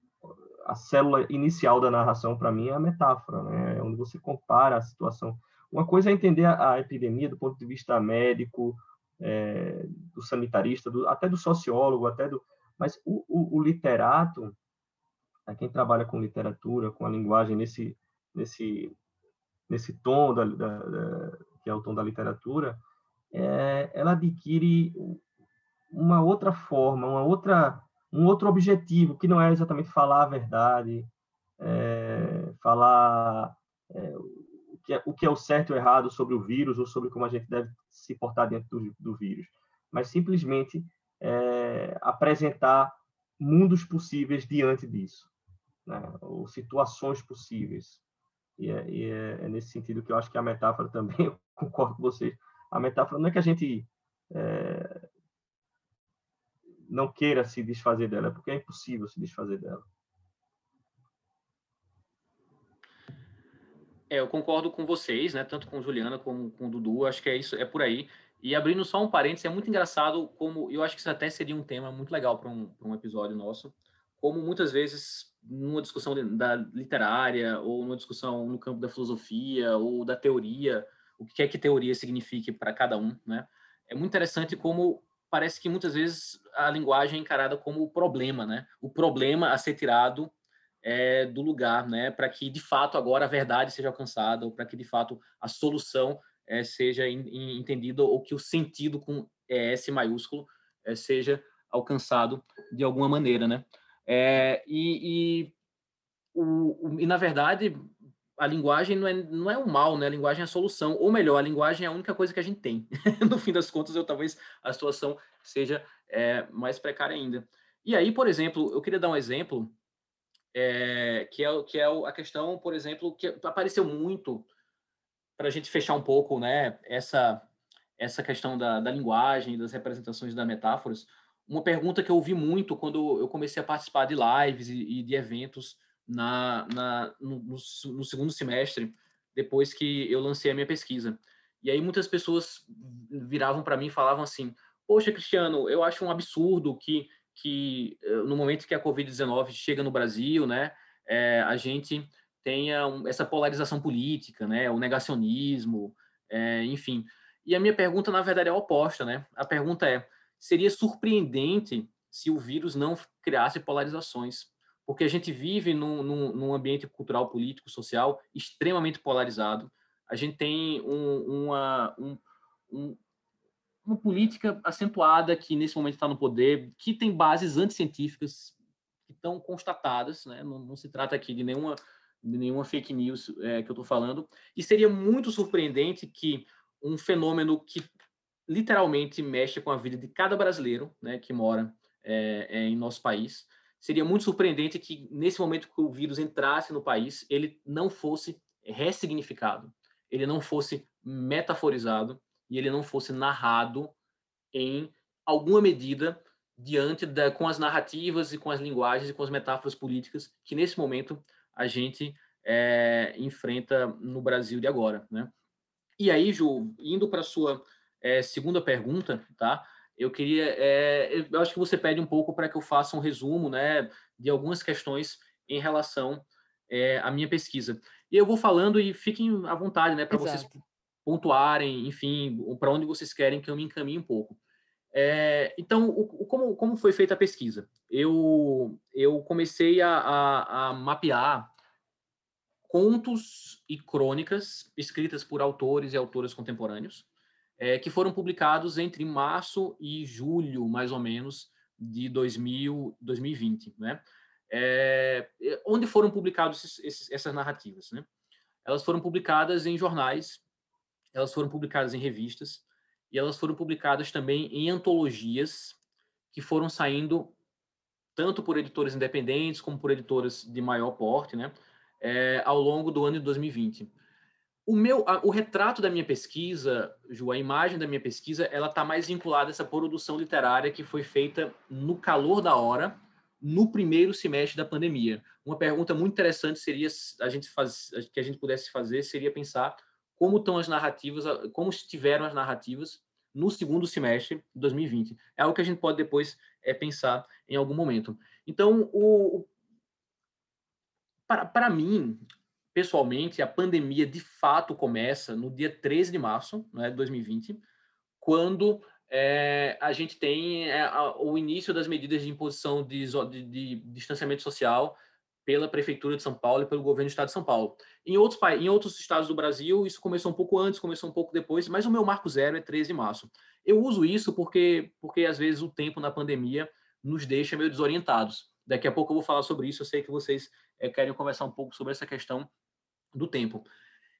Speaker 3: a célula inicial da narração, para mim, é a metáfora, né? É onde você compara a situação. Uma coisa é entender a, a epidemia do ponto de vista médico, é, do sanitarista, do, até do sociólogo, até do, mas o, o, o literato, né, quem trabalha com literatura, com a linguagem nesse nesse nesse tom da, da, da que é o tom da literatura, é, ela adquire uma outra forma, uma outra um outro objetivo que não é exatamente falar a verdade, é, falar é, que é, o que é o certo ou errado sobre o vírus ou sobre como a gente deve se portar dentro do, do vírus, mas simplesmente é, apresentar mundos possíveis diante disso, né? ou situações possíveis. E, é, e é, é, nesse sentido que eu acho que a metáfora também, eu concordo com vocês, a metáfora não é que a gente não queira se desfazer dela, porque é impossível se desfazer dela.
Speaker 1: É, eu concordo com vocês, né? Tanto com Juliana como com o Dudu, acho que é isso, é por aí. E abrindo só um parênteses, é muito engraçado como eu acho que isso até seria um tema muito legal para um, um episódio nosso. Como muitas vezes, numa discussão da literária, ou numa discussão no campo da filosofia, ou da teoria, o que é que teoria signifique para cada um, né? É muito interessante como parece que muitas vezes a linguagem é encarada como o problema, né? O problema a ser tirado é, do lugar, né, para que de fato agora a verdade seja alcançada, ou para que de fato a solução é, seja entendida, ou que o sentido com ES maiúsculo é, seja alcançado de alguma maneira, né? É, e, e, o, e, na verdade, a linguagem não é, não é o mal, né? A linguagem é a solução. Ou melhor, a linguagem é a única coisa que a gente tem. no fim das contas, eu, talvez a situação seja é, mais precária ainda. E aí, por exemplo, eu queria dar um exemplo é, que, é, que é a questão, por exemplo, que apareceu muito para a gente fechar um pouco né, essa, essa questão da, da linguagem, das representações da metáforas. Uma pergunta que eu ouvi muito quando eu comecei a participar de lives e, e de eventos na, na no, no, segundo semestre, depois que eu lancei a minha pesquisa. E aí muitas pessoas viravam para mim e falavam assim: Poxa, Cristiano, eu acho um absurdo que que eh, no momento que a Covid-19 chega no Brasil, né, é, a gente tenha um, essa polarização política, né, o negacionismo, é, enfim. E a minha pergunta, na verdade, é oposta, né? A pergunta é: seria surpreendente se o vírus não criasse polarizações? Porque a gente vive num, num, num ambiente cultural, político, social extremamente polarizado. A gente tem um, uma, um, um, uma política acentuada que nesse momento está no poder, que tem bases anticientíficas que estão constatadas, né? não, não, se trata aqui de nenhuma, de nenhuma fake news é, que eu estou falando, e seria muito surpreendente que um fenômeno que literalmente mexe com a vida de cada brasileiro né, que mora é, é, em nosso país, seria muito surpreendente que nesse momento que o vírus entrasse no país, ele não fosse ressignificado, ele não fosse metaforizado, e ele não fosse narrado em alguma medida diante da com as narrativas e com as linguagens e com as metáforas políticas que nesse momento a gente é, enfrenta no Brasil de agora, né? E aí, Ju, indo para sua é, segunda pergunta, tá? Eu queria, é, eu acho que você pede um pouco para que eu faça um resumo, né, de algumas questões em relação à minha pesquisa. E eu vou falando e fiquem à vontade, né, para vocês pontuarem, enfim, para onde vocês querem que eu me encaminhe um pouco. É, então, o, o, como, como foi feita a pesquisa? Eu, eu comecei a, a, a mapear contos e crônicas escritas por autores e autoras contemporâneos, é, que foram publicados entre março e julho, mais ou menos, de 2000, 2020, né? É, onde foram esses, essas narrativas, né? Elas foram publicadas em jornais elas foram publicadas em revistas e elas foram publicadas também em antologias que foram saindo tanto por editores independentes como por editoras de maior porte, né, é, ao longo do ano de 2020. O meu, a, o retrato da minha pesquisa, Ju, a imagem da minha pesquisa, ela está mais vinculada a essa produção literária que foi feita no calor da hora, no primeiro semestre da pandemia. Uma pergunta muito interessante seria a gente faz, que a gente pudesse fazer seria pensar como estão as narrativas, como estiveram as narrativas no segundo semestre de 2020. É algo que a gente pode depois é, pensar em algum momento. Então, o, o para, para mim, pessoalmente, a pandemia de fato começa no dia 13 de março né, de 2020, quando é, a gente tem é, a, o início das medidas de imposição de, de, de, distanciamento social pela Prefeitura de São Paulo e pelo governo do Estado de São Paulo. Em outros, em outros estados do Brasil, isso começou um pouco antes, começou um pouco depois, mas o meu marco zero é 13 de março. Eu uso isso porque, porque às vezes, o tempo na pandemia nos deixa meio desorientados. Daqui a pouco eu vou falar sobre isso, eu sei que vocês é, querem conversar um pouco sobre essa questão do tempo.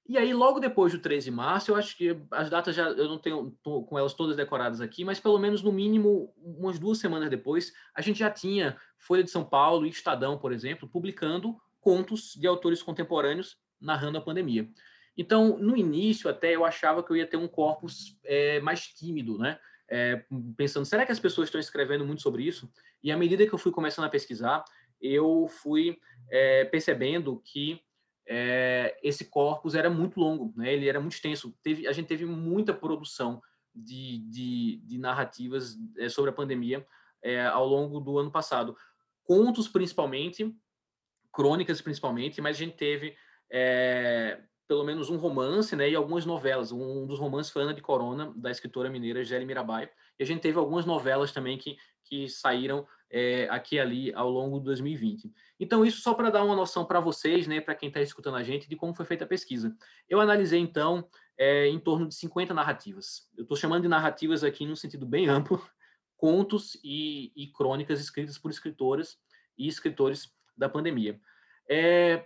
Speaker 1: E aí, logo depois do 13 de março, eu acho que as datas já eu não tenho com elas todas decoradas aqui, mas pelo menos no mínimo umas duas semanas depois, a gente já tinha Folha de São Paulo e Estadão, por exemplo, publicando contos de autores contemporâneos narrando a pandemia. Então, no início, até eu achava que eu ia ter um corpus é, mais tímido, né? É, pensando, será que as pessoas estão escrevendo muito sobre isso? E à medida que eu fui começando a pesquisar, eu fui é, percebendo que é, esse corpus era muito longo, né? ele era muito extenso. Teve, a gente teve muita produção de, de, de narrativas é, sobre a pandemia é, ao longo do ano passado. Contos, principalmente, crônicas, principalmente, mas a gente teve é, pelo menos um romance né, e algumas novelas. Um dos romances foi Ana de Corona, da escritora mineira Gélia Mirabai. E a gente teve algumas novelas também que, que saíram é, aqui e ali ao longo de 2020. Então, isso só para dar uma noção para vocês, né, para quem está escutando a gente, de como foi feita a pesquisa. Eu analisei, então, é, em torno de 50 narrativas. Eu estou chamando de narrativas aqui num sentido bem amplo, contos e, e crônicas escritas por escritoras e escritores da pandemia. É,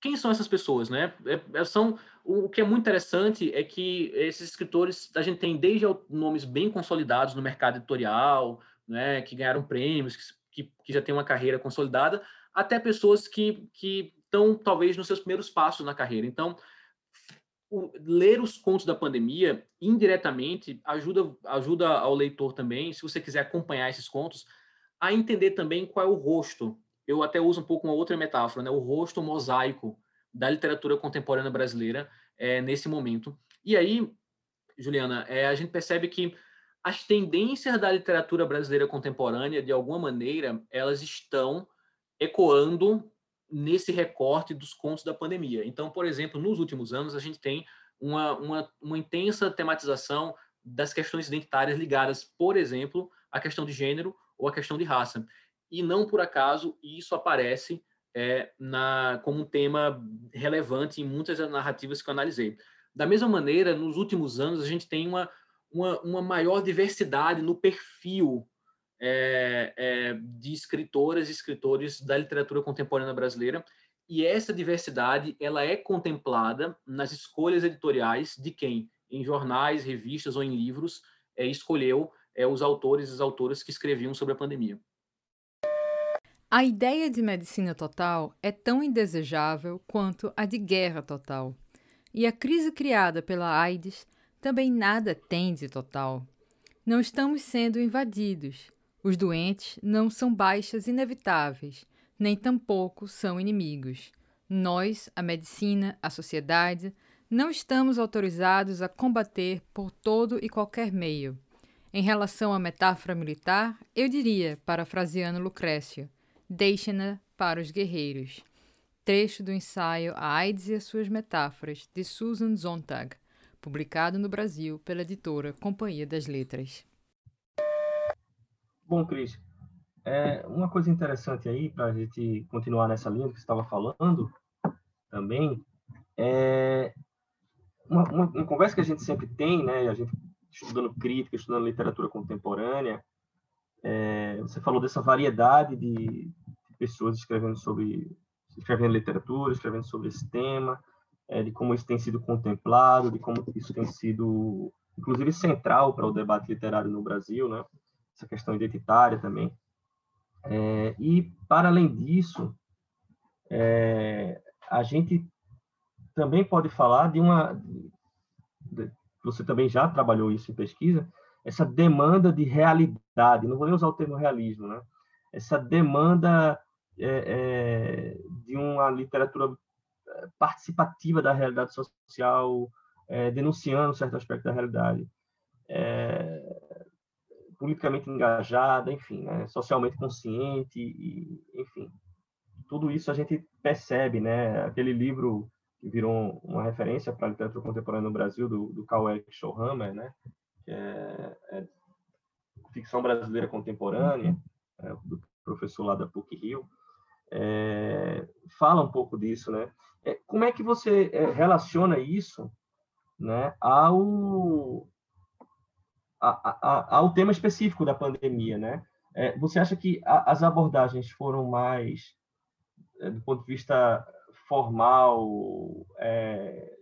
Speaker 1: quem são essas pessoas, né? É, é, são o que é muito interessante é que esses escritores a gente tem desde nomes bem consolidados no mercado editorial, né, que ganharam prêmios, que, que já têm uma carreira consolidada, até pessoas que estão talvez nos seus primeiros passos na carreira. Então, o, ler os contos da pandemia indiretamente ajuda ajuda ao leitor também, se você quiser acompanhar esses contos, a entender também qual é o rosto eu até uso um pouco uma outra metáfora, né? o rosto mosaico da literatura contemporânea brasileira é, nesse momento. E aí, Juliana, é, a gente percebe que as tendências da literatura brasileira contemporânea, de alguma maneira, elas estão ecoando nesse recorte dos contos da pandemia. Então, por exemplo, nos últimos anos, a gente tem uma, uma, uma intensa tematização das questões identitárias ligadas, por exemplo, à questão de gênero ou à questão de raça e não por acaso isso aparece é, na, como um tema relevante em muitas narrativas que eu analisei. Da mesma maneira, nos últimos anos, a gente tem uma, uma, uma maior diversidade no perfil é, é, de escritoras e escritores da literatura contemporânea brasileira, e essa diversidade ela é contemplada nas escolhas editoriais de quem, em jornais, revistas ou em livros, é, escolheu é, os autores e as autoras que escreviam sobre a pandemia.
Speaker 2: A ideia de medicina total é tão indesejável quanto a de guerra total. E a crise criada pela AIDS também nada tem de total. Não estamos sendo invadidos. Os doentes não são baixas inevitáveis, nem tampouco são inimigos. Nós, a medicina, a sociedade, não estamos autorizados a combater por todo e qualquer meio. Em relação à metáfora militar, eu diria, parafraseando Lucrécio, Deixem-na para os guerreiros. Trecho do ensaio A AIDS e as suas metáforas, de Susan Sontag, publicado no Brasil pela editora Companhia das Letras.
Speaker 3: Bom, Cris, é, uma coisa interessante aí, para a gente continuar nessa linha que você estava falando também, é uma, uma, uma, conversa que a gente sempre tem, né, a gente estudando crítica, estudando literatura contemporânea, é, você falou dessa variedade de, de, pessoas escrevendo sobre escrevendo literatura, escrevendo sobre esse tema, é, de como isso tem sido contemplado, de como isso tem sido, inclusive, central para o debate literário no Brasil, né? Essa questão identitária também. É, e, para além disso, é, a gente também pode falar de uma. De, você também já trabalhou isso em pesquisa, essa demanda de realidade, não vou nem usar o termo realismo, né? essa demanda é, é, de uma literatura participativa da realidade social, é, denunciando certo aspecto da realidade, é, politicamente engajada, enfim, né? socialmente consciente, e, enfim, tudo isso a gente percebe, né? Aquele livro que virou uma referência para a literatura contemporânea no Brasil, do, do Karl Erich Schoenhammer, né? É, é ficção brasileira contemporânea, é, do professor lá da PUC-Rio, é, fala um pouco disso, né? É, como é que você é, relaciona isso né, ao, a, a, ao tema específico da pandemia, né? É, você acha que a, as abordagens foram mais, do ponto de vista formal é,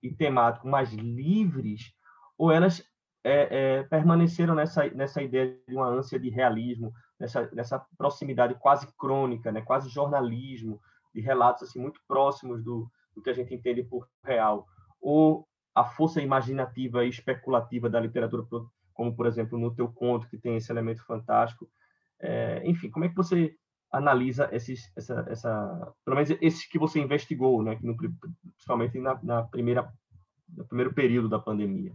Speaker 3: e temático, mais livres, ou elas é, é, permaneceram nessa, nessa ideia de uma ânsia de realismo, nessa, nessa proximidade quase crônica, né, quase jornalismo, de relatos assim muito próximos do, do que a gente entende por real, ou a força imaginativa e especulativa da literatura, como por exemplo no teu conto que tem esse elemento fantástico, é, enfim, como é que você analisa esses, essa, essa, pelo menos esses que você investigou, né, no, principalmente na, na primeira, no primeiro período da pandemia?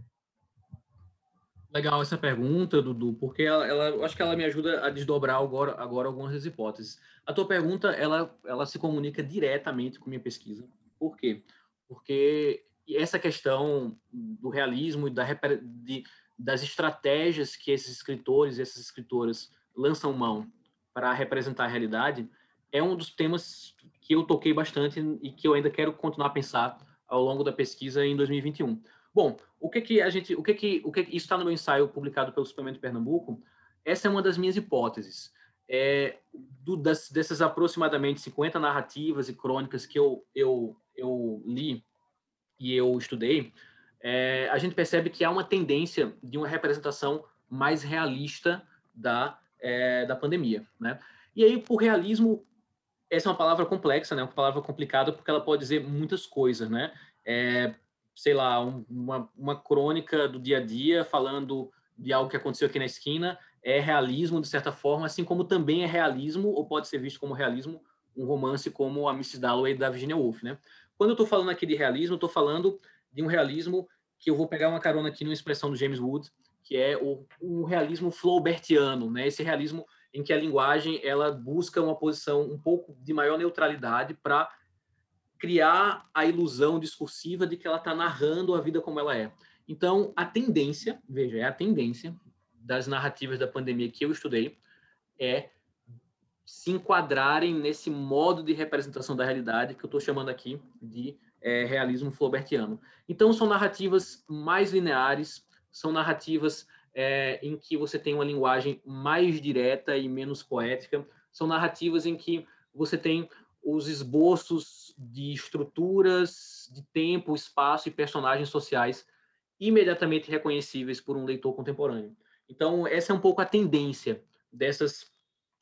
Speaker 1: Legal essa pergunta, Dudu, porque ela, ela, acho que ela me ajuda a desdobrar agora, agora algumas das hipóteses. A tua pergunta, ela, ela se comunica diretamente com minha pesquisa. Por quê? Porque essa questão do realismo e da, de, das estratégias que esses escritores e essas escritoras lançam mão para representar a realidade é um dos temas que eu toquei bastante e que eu ainda quero continuar a pensar ao longo da pesquisa em 2021. Bom, o que que a gente, o que que, o que, isso está no meu ensaio publicado pelo Suplemento Pernambuco? Essa é uma das minhas hipóteses. É, do, das, dessas aproximadamente 50 narrativas e crônicas que eu, eu, eu li e eu estudei, é, a gente percebe que há uma tendência de uma representação mais realista da, é, da pandemia. Né? E aí, por realismo, essa é uma palavra complexa, né? uma palavra complicada, porque ela pode dizer muitas coisas. Né? É, sei lá, um, uma, uma crônica do dia a dia falando de algo que aconteceu aqui na esquina, é realismo de certa forma, assim como também é realismo, ou pode ser visto como realismo, um romance como a Mrs. Dalloway da Virginia Woolf, né? Quando eu estou falando aqui de realismo, estou falando de um realismo que eu vou pegar uma carona aqui numa expressão do James Wood, que é o, o realismo flaubertiano, né? Esse realismo em que a linguagem ela busca uma posição um pouco de maior neutralidade para criar a ilusão discursiva de que ela está narrando a vida como ela é. Então, a tendência, veja, é a tendência das narrativas da pandemia que eu estudei é se enquadrarem nesse modo de representação da realidade que eu estou chamando aqui de é, realismo flaubertiano. Então, são narrativas mais lineares, são narrativas é, em que você tem uma linguagem mais direta e menos poética, são narrativas em que você tem os esboços de estruturas de tempo, espaço e personagens sociais imediatamente reconhecíveis por um leitor contemporâneo. Então, essa é um pouco a tendência dessas,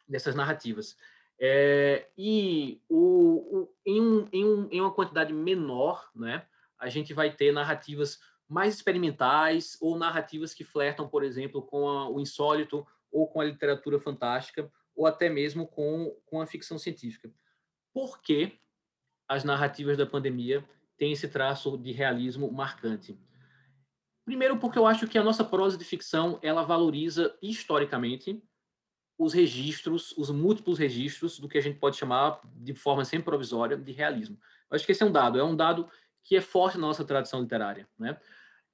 Speaker 1: dessas narrativas. É, e o, o, em, um, em, um, em uma quantidade menor, né, a gente vai ter narrativas mais experimentais ou narrativas que flertam, por exemplo, com a, o insólito ou com a literatura fantástica ou até mesmo com, com a ficção científica por que as narrativas da pandemia têm esse traço de realismo marcante. Primeiro, porque eu acho que a nossa prosa de ficção ela valoriza historicamente os registros, os múltiplos registros do que a gente pode chamar de forma sempre provisória de realismo. Eu acho que esse é um dado, é um dado que é forte na nossa tradição literária, né?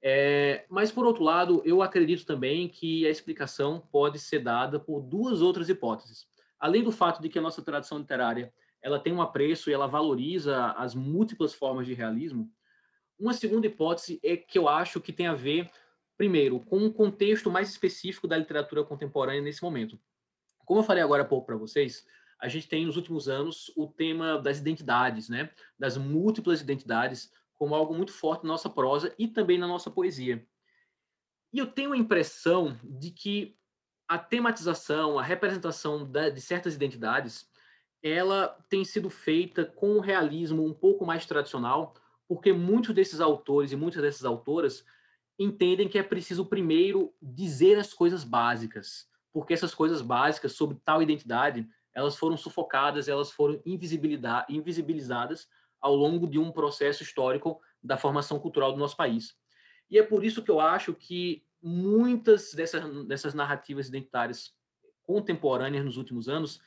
Speaker 1: É, mas por outro lado, eu acredito também que a explicação pode ser dada por duas outras hipóteses. Além do fato de que a nossa tradição literária ela tem um apreço e ela valoriza as múltiplas formas de realismo. Uma segunda hipótese é que eu acho que tem a ver, primeiro, com um contexto mais específico da literatura contemporânea nesse momento. Como eu falei agora há pouco para vocês, a gente tem nos últimos anos o tema das identidades, né? das múltiplas identidades, como algo muito forte na nossa prosa e também na nossa poesia. E eu tenho a impressão de que a tematização, a representação de certas identidades, ela tem sido feita com um realismo um pouco mais tradicional, porque muitos desses autores e muitas dessas autoras entendem que é preciso primeiro dizer as coisas básicas, porque essas coisas básicas sobre tal identidade, elas foram sufocadas, elas foram invisibilizadas ao longo de um processo histórico da formação cultural do nosso país. E é por isso que eu acho que muitas dessas, dessas narrativas identitárias contemporâneas nos últimos anos,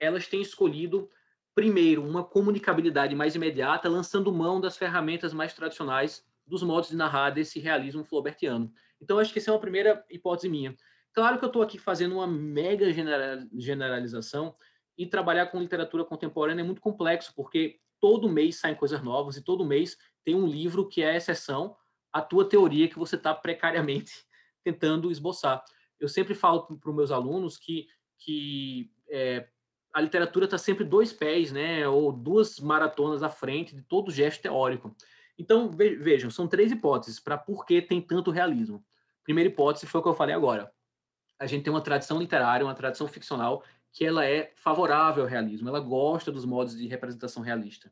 Speaker 1: elas têm escolhido, primeiro, uma comunicabilidade mais imediata, lançando mão das ferramentas mais tradicionais dos modos de narrar desse realismo flaubertiano. Então, acho que essa é uma primeira hipótese minha. Claro que eu estou aqui fazendo uma mega generalização e trabalhar com literatura contemporânea é muito complexo, porque todo mês saem coisas novas e todo mês tem um livro que é exceção à tua teoria que você está precariamente tentando esboçar. Eu sempre falo para os meus alunos que, que é, a literatura está sempre dois pés, né, ou duas maratonas à frente de todo gesto teórico. Então, vejam, são três hipóteses para por que tem tanto realismo. Primeira hipótese foi o que eu falei agora. A gente tem uma tradição literária, uma tradição ficcional que ela é favorável ao realismo, ela gosta dos modos de representação realista.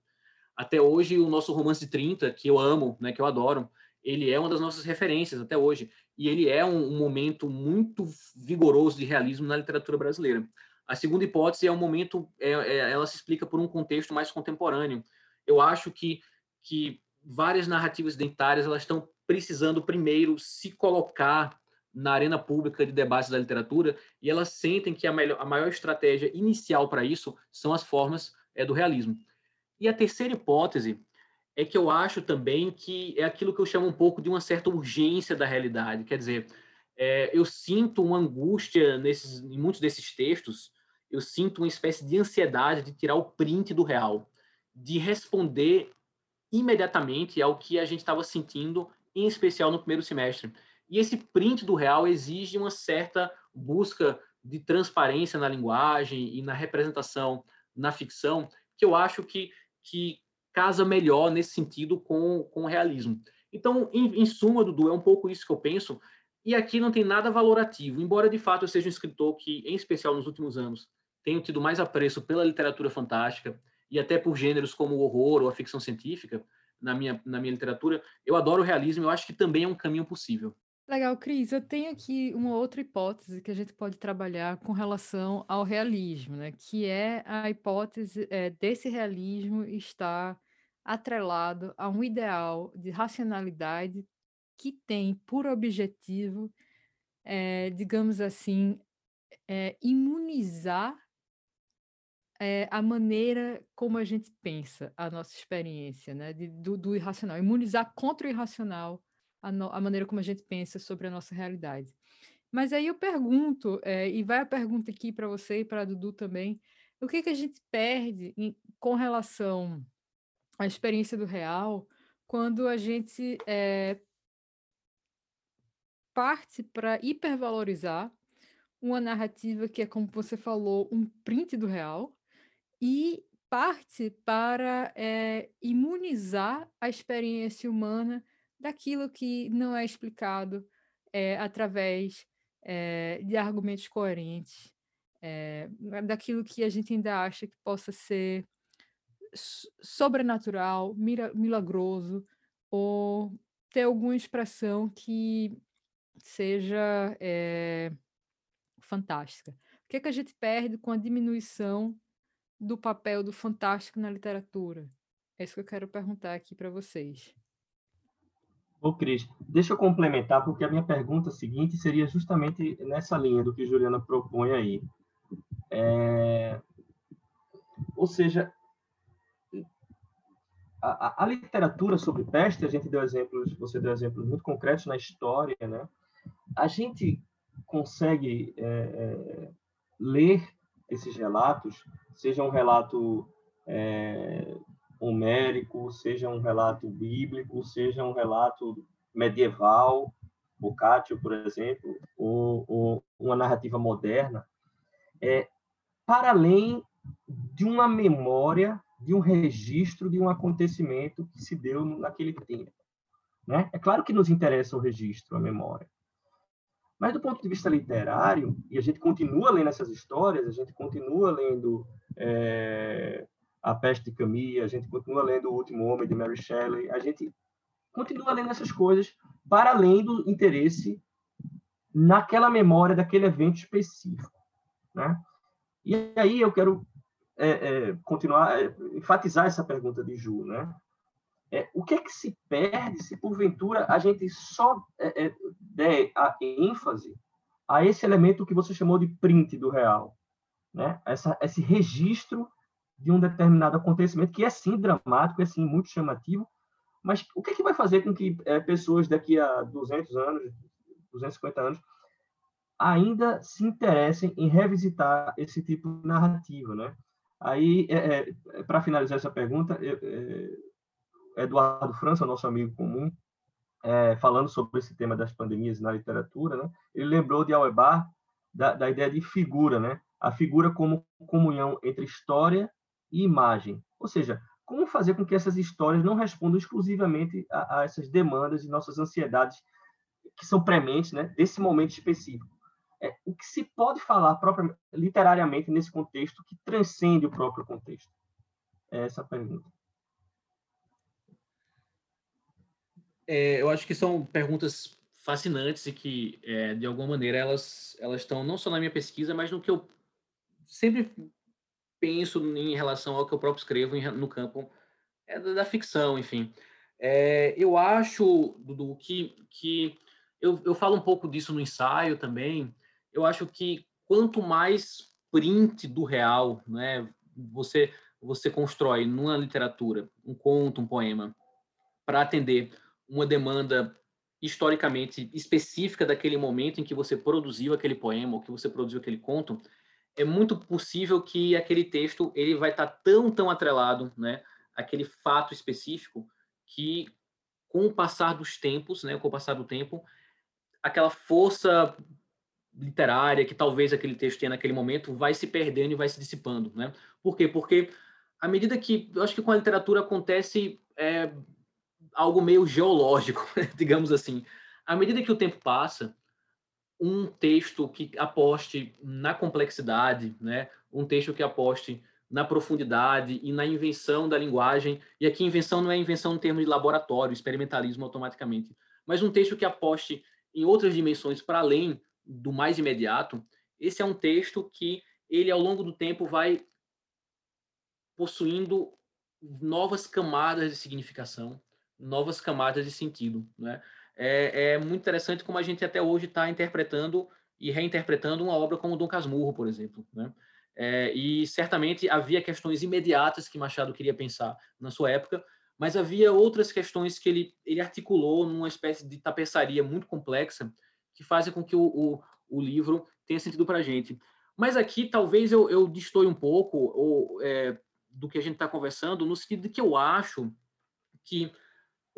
Speaker 1: Até hoje, o nosso romance de 30, que eu amo, né, que eu adoro, ele é uma das nossas referências até hoje, e ele é um, um momento muito vigoroso de realismo na literatura brasileira. A segunda hipótese é um momento, é, é, ela se explica por um contexto mais contemporâneo. Eu acho que, que várias narrativas identitárias elas estão precisando primeiro se colocar na arena pública de debates da literatura e elas sentem que a, melhor, a maior estratégia inicial para isso são as formas é, do realismo. E a terceira hipótese é que eu acho também que é aquilo que eu chamo um pouco de uma certa urgência da realidade. Quer dizer, é, eu sinto uma angústia nesses, em muitos desses textos, eu sinto uma espécie de ansiedade de tirar o print do real, de responder imediatamente ao que a gente estava sentindo, em especial no primeiro semestre. E esse print do real exige uma certa busca de transparência na linguagem e na representação na ficção, que eu acho que, que casa melhor nesse sentido com, com o realismo. Então, em, em suma, Dudu, é um pouco isso que eu penso. E aqui não tem nada valorativo, embora de fato eu seja um escritor que, em especial nos últimos anos, tenho tido mais apreço pela literatura fantástica e até por gêneros como o horror ou a ficção científica na minha, na minha literatura. Eu adoro o realismo, eu acho que também é um caminho possível.
Speaker 2: Legal, Cris. Eu tenho aqui uma outra hipótese que a gente pode trabalhar com relação ao realismo, né? Que é a hipótese é, desse realismo estar atrelado a um ideal de racionalidade que tem por objetivo, é, digamos assim, é, imunizar é, a maneira como a gente pensa a nossa experiência, né? De, do, do irracional, imunizar contra o irracional a, no, a maneira como a gente pensa sobre a nossa realidade. Mas aí eu pergunto, é, e vai a pergunta aqui para você e para Dudu também, o que, que a gente perde em, com relação à experiência do real quando a gente é, parte para hipervalorizar uma narrativa que é, como você falou, um print do real, e parte para é, imunizar a experiência humana daquilo que não é explicado é, através é, de argumentos coerentes, daquilo que a gente ainda acha que possa ser sobrenatural, milagroso, ou ter alguma expressão que seja fantástica. O que, é que a gente perde com a diminuição do papel do fantástico na literatura? É isso que eu quero perguntar aqui para vocês.
Speaker 3: Ô, Cris, deixa eu complementar, porque a minha pergunta seguinte seria justamente nessa linha do que Juliana propõe aí. É... Ou seja, a, a, literatura sobre peste, a gente deu exemplos, você deu exemplos muito concretos na história, né? A gente consegue é, é, ler esses relatos, seja um relato é, homérico, seja um relato bíblico, seja um relato medieval, Boccaccio, por exemplo, ou, ou uma narrativa moderna, é, para além de uma memória, de um registro de um acontecimento que se deu naquele tempo. Né? É claro que nos interessa o registro, a memória. Mas do ponto de vista literário, e a gente continua lendo essas histórias, a gente continua lendo é, A Peste de Camille, a gente continua lendo O Último Homem de Mary Shelley, a gente continua lendo essas coisas para além do interesse naquela memória daquele evento específico, né? E aí eu quero é, é, continuar, é, enfatizar essa pergunta de Ju, né? É, o que é que se perde se, porventura, a gente só é, é, der a ênfase a esse elemento que você chamou de print do real? Né? Essa, esse registro de um determinado acontecimento, que é sim dramático, é sim muito chamativo, mas o que, é que vai fazer com que é, pessoas daqui a 200 anos, 250 anos, ainda se interessem em revisitar esse tipo de narrativa, né? Aí, é, é, para finalizar essa pergunta, Eduardo França, nosso amigo comum, é, falando sobre esse tema das pandemias na literatura, né? ele lembrou de Auerbach da, da ideia de figura, né? a figura como comunhão entre história e imagem. Ou seja, como fazer com que essas histórias não respondam exclusivamente a, a essas demandas e nossas ansiedades que são prementes né, desse momento específico. É, o que se pode falar próprio, literariamente nesse contexto que transcende o próprio contexto? É essa a pergunta.
Speaker 1: É, eu acho que são perguntas fascinantes e que, é, de alguma maneira, elas elas estão não só na minha pesquisa, mas no que eu sempre penso em relação ao que eu próprio escrevo no campo é, da, ficção, enfim. É, eu acho, Dudu, que, que eu, eu falo um pouco disso no ensaio também. Eu acho que quanto mais print do real, né, você você constrói numa literatura, um conto, um poema, para atender uma demanda historicamente específica daquele momento em que você produziu aquele poema ou que você produziu aquele conto, é muito possível que aquele texto ele vai estar tá tão tão atrelado, né, aquele fato específico que com o passar dos tempos, né, com o passar do tempo, aquela força literária que talvez aquele texto tenha naquele momento vai se perdendo e vai se dissipando, né? Por quê? Porque à medida que eu acho que com a literatura acontece é, algo meio geológico, digamos assim. À medida que o tempo passa, um texto que aposte na complexidade, né? um texto que aposte na profundidade e na invenção da linguagem, e aqui invenção não é invenção em termos de laboratório, experimentalismo automaticamente, mas um texto que aposte em outras dimensões para além do mais imediato, esse é um texto que ele ao longo do tempo vai possuindo novas camadas de significação, novas camadas de sentido. Né? É, é muito interessante como a gente até hoje está interpretando e reinterpretando uma obra como Dom Casmurro, por exemplo. Né? É, e certamente havia questões imediatas que Machado queria pensar na sua época, mas havia outras questões que ele, ele articulou numa espécie de tapeçaria muito complexa que fazem com que o, o, o livro tenha sentido para a gente. Mas aqui talvez eu, eu um pouco ou, é, do que a gente está conversando, no sentido de que eu acho que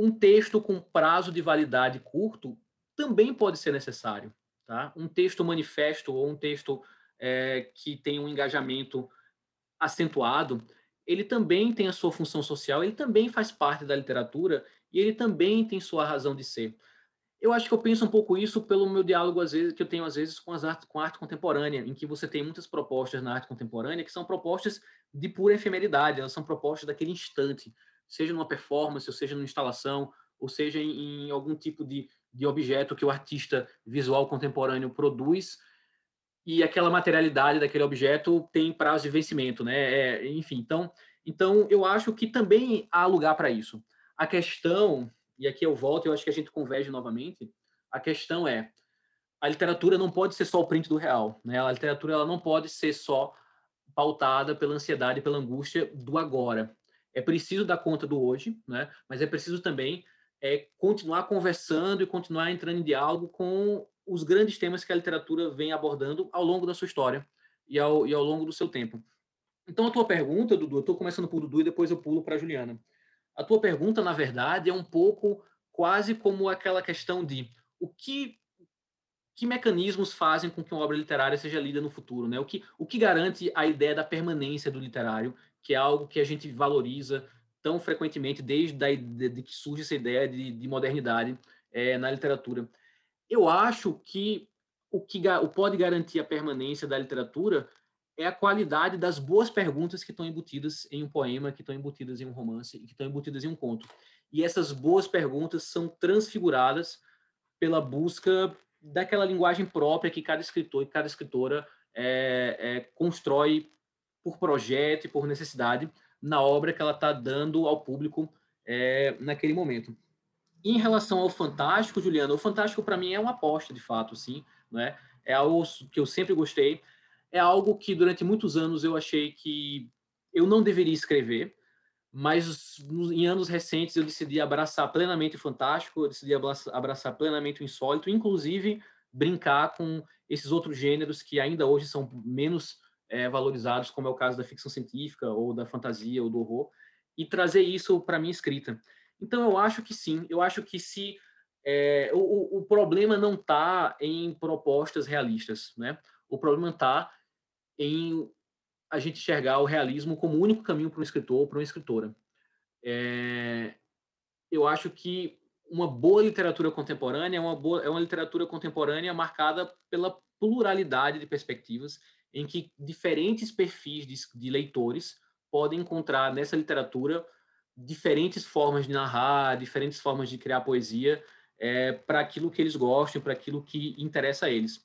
Speaker 1: um texto com prazo de validade curto também pode ser necessário. Tá? Um texto manifesto ou um texto é, que tem um engajamento acentuado, ele também tem a sua função social, ele também faz parte da literatura e ele também tem sua razão de ser. Eu acho que eu penso um pouco isso pelo meu diálogo às vezes que eu tenho às vezes com as artes, com a arte contemporânea, em que você tem muitas propostas na arte contemporânea que são propostas de pura efemeridade, elas são propostas daquele instante seja numa performance, ou seja numa instalação, ou seja em, em algum tipo de, de objeto que o artista visual contemporâneo produz, e aquela materialidade daquele objeto tem prazo de vencimento, né? É, enfim, então, então eu acho que também há lugar para isso. A questão, e aqui eu volto, eu acho que a gente converge novamente, a questão é a literatura não pode ser só o print do real, né? A literatura ela não pode ser só pautada pela ansiedade, pela angústia do agora é preciso dar conta do hoje, né? mas é preciso também é, continuar conversando e continuar entrando em diálogo com os grandes temas que a literatura vem abordando ao longo da sua história e ao, e ao longo do seu tempo. Então, a tua pergunta, Dudu, eu estou começando por Dudu e depois eu pulo para Juliana. A tua pergunta, na verdade, é um pouco quase como aquela questão de o que que mecanismos fazem com que uma obra literária seja lida no futuro, né? O que, o que garante a ideia da permanência do literário que é algo que a gente valoriza tão frequentemente desde a, de, de que surge essa ideia de, de modernidade é, na literatura. Eu acho que o que o pode garantir a permanência da literatura é a qualidade das boas perguntas que estão embutidas em um poema, que estão embutidas em um romance e que estão embutidas em um conto. E essas boas perguntas são transfiguradas pela busca daquela linguagem própria que cada escritor e cada escritora é, é, constrói por projeto e por necessidade na obra que ela está dando ao público é, naquele momento. Em relação ao fantástico, Juliana, o fantástico para mim é uma aposta, de fato, sim, né? É algo que eu sempre gostei, é algo que durante muitos anos eu achei que eu não deveria escrever, mas em anos recentes eu decidi abraçar plenamente o fantástico, eu decidi abraçar plenamente o insólito, inclusive brincar com esses outros gêneros que ainda hoje são menos é, valorizados, como é o caso da ficção científica, ou da fantasia, ou do horror, e trazer isso para a minha escrita. Então, eu acho que sim, eu acho que se. É, o, o problema não está em propostas realistas, né? O problema está em a gente enxergar o realismo como o único caminho para um escritor ou para uma escritora. É, eu acho que uma boa literatura contemporânea é uma, boa, é uma literatura contemporânea marcada pela pluralidade de perspectivas em que diferentes perfis de, de leitores podem encontrar nessa literatura diferentes formas de narrar, diferentes formas de criar poesia é, para aquilo que eles gostam, para aquilo que interessa a eles.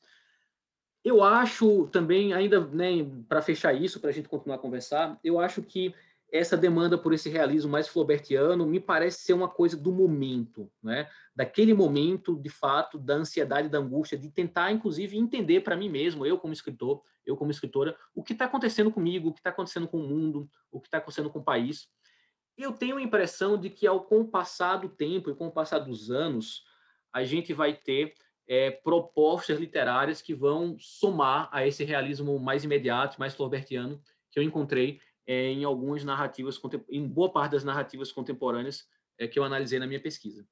Speaker 1: Eu acho também, ainda né, para fechar isso, para a gente continuar a conversar, eu acho que essa demanda por esse realismo mais flaubertiano me parece ser uma coisa do momento, né? daquele momento, de fato, da ansiedade, da angústia, de tentar, inclusive, entender para mim mesmo, eu como escritor, eu como escritora, o que está acontecendo comigo, o que está acontecendo com o mundo, o que está acontecendo com o país. Eu tenho a impressão de que, ao com o passar do tempo e com o passar dos anos, a gente vai ter é, propostas literárias que vão somar a esse realismo mais imediato, mais flaubertiano, que eu encontrei é, em algumas narrativas, em boa parte das narrativas contemporâneas é, que eu analisei na minha pesquisa.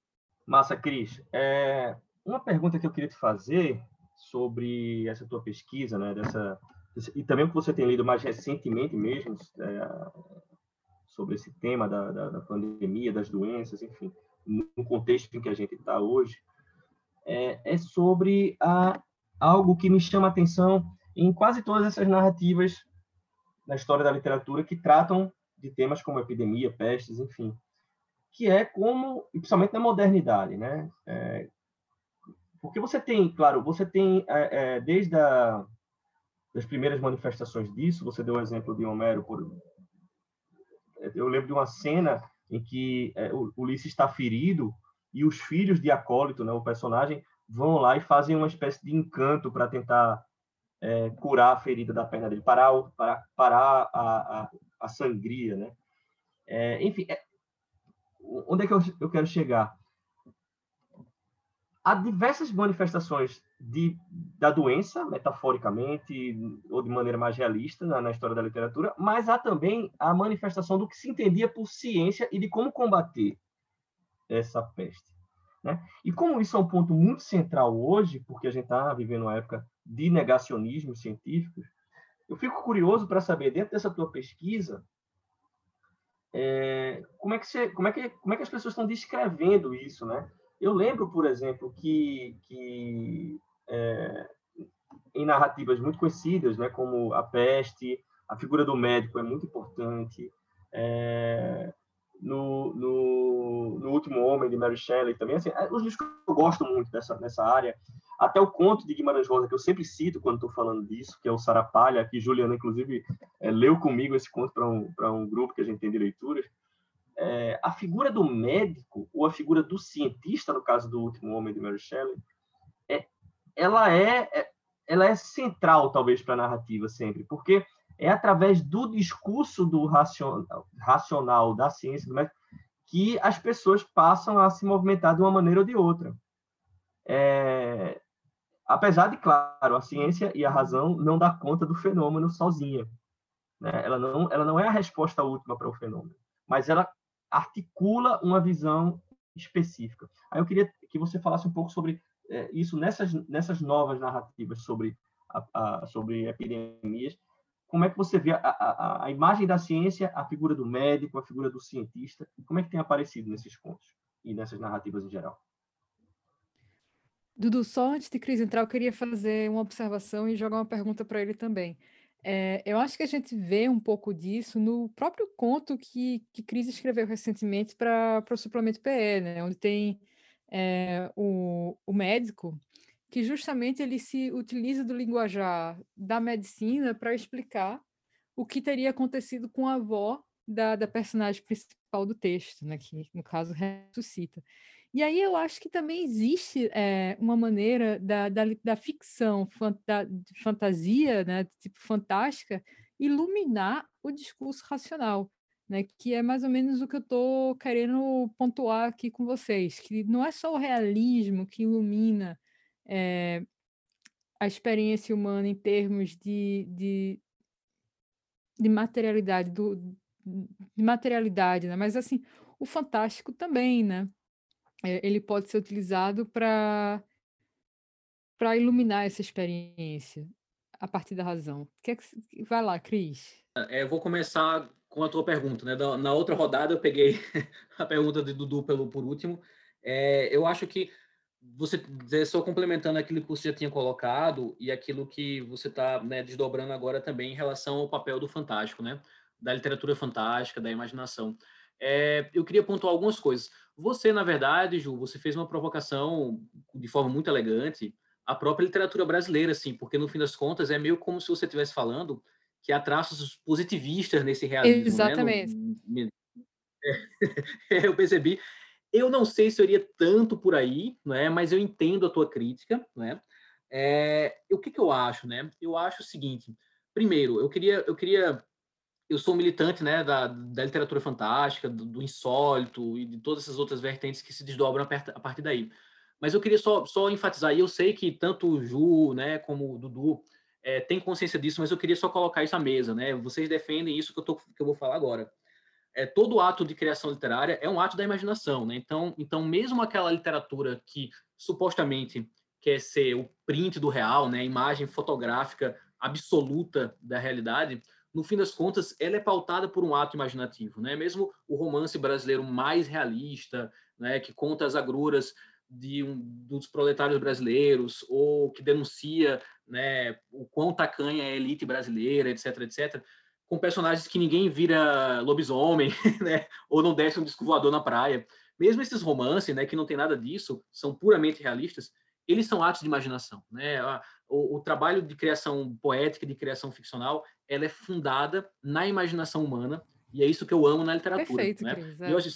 Speaker 3: Massa, Cris. É, uma pergunta que eu queria te fazer sobre essa tua pesquisa, né, dessa, e também o que você tem lido mais recentemente mesmo, é, sobre esse tema da, da, da, pandemia, das doenças, enfim, no contexto em que a gente está hoje, é, é sobre a, algo que me chama a atenção em quase todas essas narrativas na história da literatura que tratam de temas como epidemia, pestes, enfim, que é como, e principalmente na modernidade, né? É, porque você tem, claro, você tem é, é, desde a, das primeiras manifestações disso, você deu o exemplo de Homero, por, eu lembro de uma cena em que é, Ulisses está ferido e os filhos de Acólito, né, o personagem, vão lá e fazem uma espécie de encanto para tentar é, curar a ferida da perna dele, parar, parar, parar a, a, a sangria, né? É, enfim, é, onde é que eu, eu quero chegar? Há diversas manifestações de, da doença, metaforicamente, ou de maneira mais realista na, na, história da literatura, mas há também a manifestação do que se entendia por ciência e de como combater essa peste. Né? E como isso é um ponto muito central hoje, porque a gente está vivendo uma época de negacionismo científico, eu fico curioso para saber, dentro dessa tua pesquisa, é, como, é que você, como, é que, como é que as pessoas estão descrevendo isso, né? Eu lembro, por exemplo, que, que é, em narrativas muito conhecidas, né, como a peste, a figura do médico é muito importante. É, no, no, no, Último Homem, de Mary Shelley, também. Assim, é, os livros que eu gosto muito dessa, dessa área. Até o conto de Guimarães Rosa, que eu sempre cito quando estou falando disso, que é o Sarapalha, que Juliana, inclusive, é, leu comigo esse conto para um, um grupo que a gente tem de leituras. É, a figura do médico, ou a figura do cientista, no caso do Último Homem, de Mary Shelley, é, ela, é, é ela é central, talvez, para a narrativa sempre, porque é através do discurso do racional, racional da ciência do médico que as pessoas passam a se movimentar de uma maneira ou de outra. É, apesar de, claro, a ciência e a razão não dá conta do fenômeno sozinha. Né? Ela, não, ela não é a resposta última para o fenômeno, mas ela articula uma visão específica. Aí eu queria que você falasse um pouco sobre é, isso nessas, nessas novas narrativas sobre, a, a, sobre epidemias como é que você vê a, a, a, imagem da ciência, a figura do médico, a figura do cientista, como é que tem aparecido nesses contos e nessas narrativas em geral?
Speaker 2: Dudu, só antes de Cris entrar, eu queria fazer uma observação e jogar uma pergunta para ele também. É, eu acho que a gente vê um pouco disso no próprio conto que, que Cris escreveu recentemente para o suplemento PE, né? onde tem é, o, o médico que justamente ele se utiliza do linguajar da medicina para explicar o que teria acontecido com a avó da, da personagem principal do texto, né? que no caso ressuscita. E aí eu acho que também existe é, uma maneira da, da, da ficção, da fantasia, né, tipo fantástica, iluminar o discurso racional, né, que é mais ou menos o que eu estou querendo pontuar aqui com vocês, que não é só o realismo que ilumina é, a experiência humana em termos de, de, de materialidade, do, de materialidade, né, mas assim, o fantástico também, né? É, ele pode ser utilizado para para iluminar essa experiência a partir da razão. Que é que, vai lá, Cris.
Speaker 1: É, eu vou começar com a tua pergunta, né? Na outra rodada eu peguei a pergunta de Dudu pelo por último. É, eu acho que você só complementando aquilo que você já tinha colocado e aquilo que você está né, desdobrando agora também em relação ao papel do fantástico, né? Da literatura fantástica, da imaginação. É, eu queria pontuar algumas coisas. Você, na verdade, Ju, você fez uma provocação de forma muito elegante à própria literatura brasileira, assim, porque no fim das contas é meio como se você estivesse falando que há traços positivistas nesse realismo.
Speaker 2: Exatamente.
Speaker 1: Né? No, eu percebi. Eu não sei se eu iria tanto por aí, né? mas eu entendo a tua crítica. Né? É, o que, que eu acho? Né? Eu acho o seguinte: primeiro, eu queria, eu queria eu sou militante né, da, da literatura fantástica, do, do, insólito e de todas essas outras vertentes que se desdobram a partir daí. Mas eu queria só, só enfatizar, e eu sei que tanto o Ju né, como o Dudu é, têm consciência disso, mas eu queria só colocar isso à mesa. Né? Vocês defendem isso que eu, tô, que eu vou falar agora. É, todo ato de criação literária é um ato da imaginação. Né? Então, então, mesmo aquela literatura que supostamente quer ser o print do real, né, a imagem fotográfica absoluta da realidade, no fim das contas, ela é pautada por um ato imaginativo, né? Mesmo o romance brasileiro mais realista, né, que conta as agruras de um, dos proletários brasileiros ou que denuncia, né, o quão tacanha é a elite brasileira, etc, etc, com personagens que ninguém vira lobisomem, né, ou não desce um disco voador na praia. Mesmo esses romances, né, que não tem nada disso, são puramente realistas, eles são atos de imaginação, né? O, o, trabalho de criação poética, de criação ficcional, ela é fundada na imaginação humana e é isso que eu amo na literatura.
Speaker 2: Perfeito,
Speaker 1: né?
Speaker 2: Cris, é.
Speaker 1: E hoje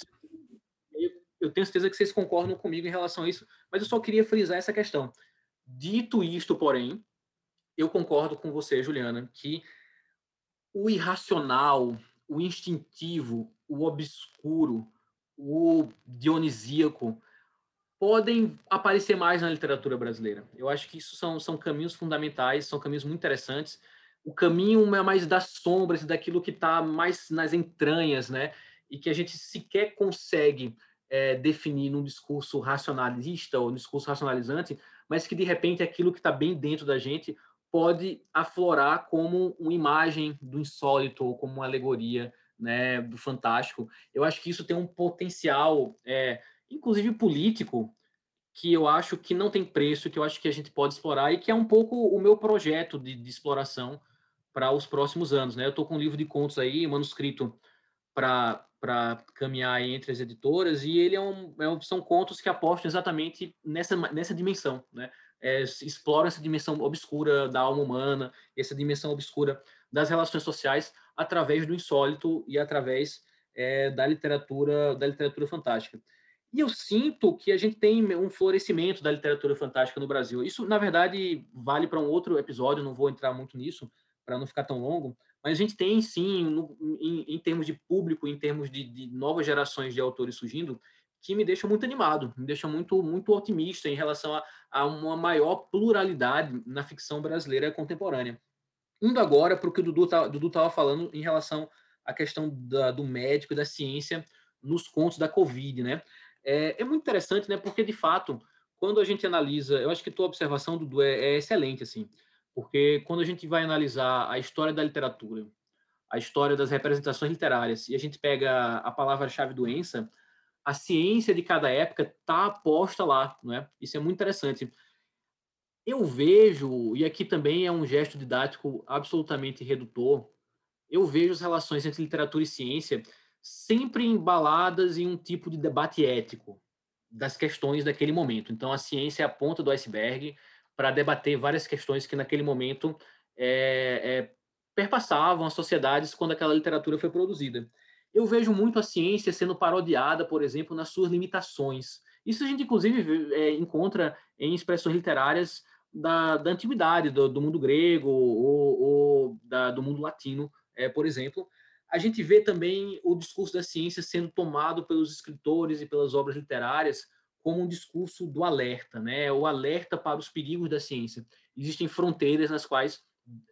Speaker 1: eu, eu tenho certeza que vocês concordam comigo em relação a isso, mas eu só queria frisar essa questão. Dito isto, porém, eu concordo com você, Juliana, que o irracional, o instintivo, o obscuro, o dionisíaco, podem aparecer mais na literatura brasileira. Eu acho que isso são, são caminhos fundamentais, são caminhos muito interessantes. O caminho é mais das sombras, daquilo que está mais nas entranhas, né? E que a gente sequer consegue é, definir num discurso racionalista ou um discurso racionalizante, mas que de repente aquilo que está bem dentro da gente pode aflorar como uma imagem do insólito ou como uma alegoria né, do fantástico. Eu acho que isso tem um potencial é, inclusive político, que eu acho que não tem preço, que eu acho que a gente pode explorar e que é um pouco o meu projeto de, de exploração para os próximos anos. Né? Eu estou com um livro de contos aí, manuscrito para caminhar entre as editoras, e ele é um, é um, são contos que apostam exatamente nessa, nessa dimensão, né? É, essa dimensão obscura da alma humana, essa dimensão obscura das relações sociais através do insólito e através é, da literatura da literatura fantástica. E eu sinto que a gente tem um florescimento da literatura fantástica no Brasil. Isso, na verdade, vale para um outro episódio, não vou entrar muito nisso, para não ficar tão longo, mas a gente tem, sim, no, em, em, termos de público, em termos de, de, novas gerações de autores surgindo, que me deixa muito animado, me deixa muito, muito otimista em relação a, a uma maior pluralidade na ficção brasileira contemporânea. Indo agora para o que o Dudu estava falando em relação à questão da, do médico e da ciência nos contos da Covid, né? É, é, muito interessante, né? Porque, de fato, quando a gente analisa... Eu acho que tua observação, Dudu, é, é excelente, assim. Porque quando a gente vai analisar a história da literatura, a história das representações literárias, e a gente pega a palavra-chave doença, a ciência de cada época está posta lá, não é? Isso é muito interessante. Eu vejo, e aqui também é um gesto didático absolutamente redutor, eu vejo as relações entre literatura e ciência sempre embaladas em um tipo de debate ético das questões daquele momento. Então, a ciência é a ponta do iceberg para debater várias questões que naquele momento é, é, perpassavam as sociedades quando aquela literatura foi produzida. Eu vejo muito a ciência sendo parodiada, por exemplo, nas suas limitações. Isso a gente, inclusive, é, encontra em expressões literárias da, da antiguidade, do, do, mundo grego ou, ou da, do mundo latino, é, por exemplo, a gente vê também o discurso da ciência sendo tomado pelos escritores e pelas obras literárias como um discurso do alerta, né? O alerta para os perigos da ciência. Existem fronteiras nas quais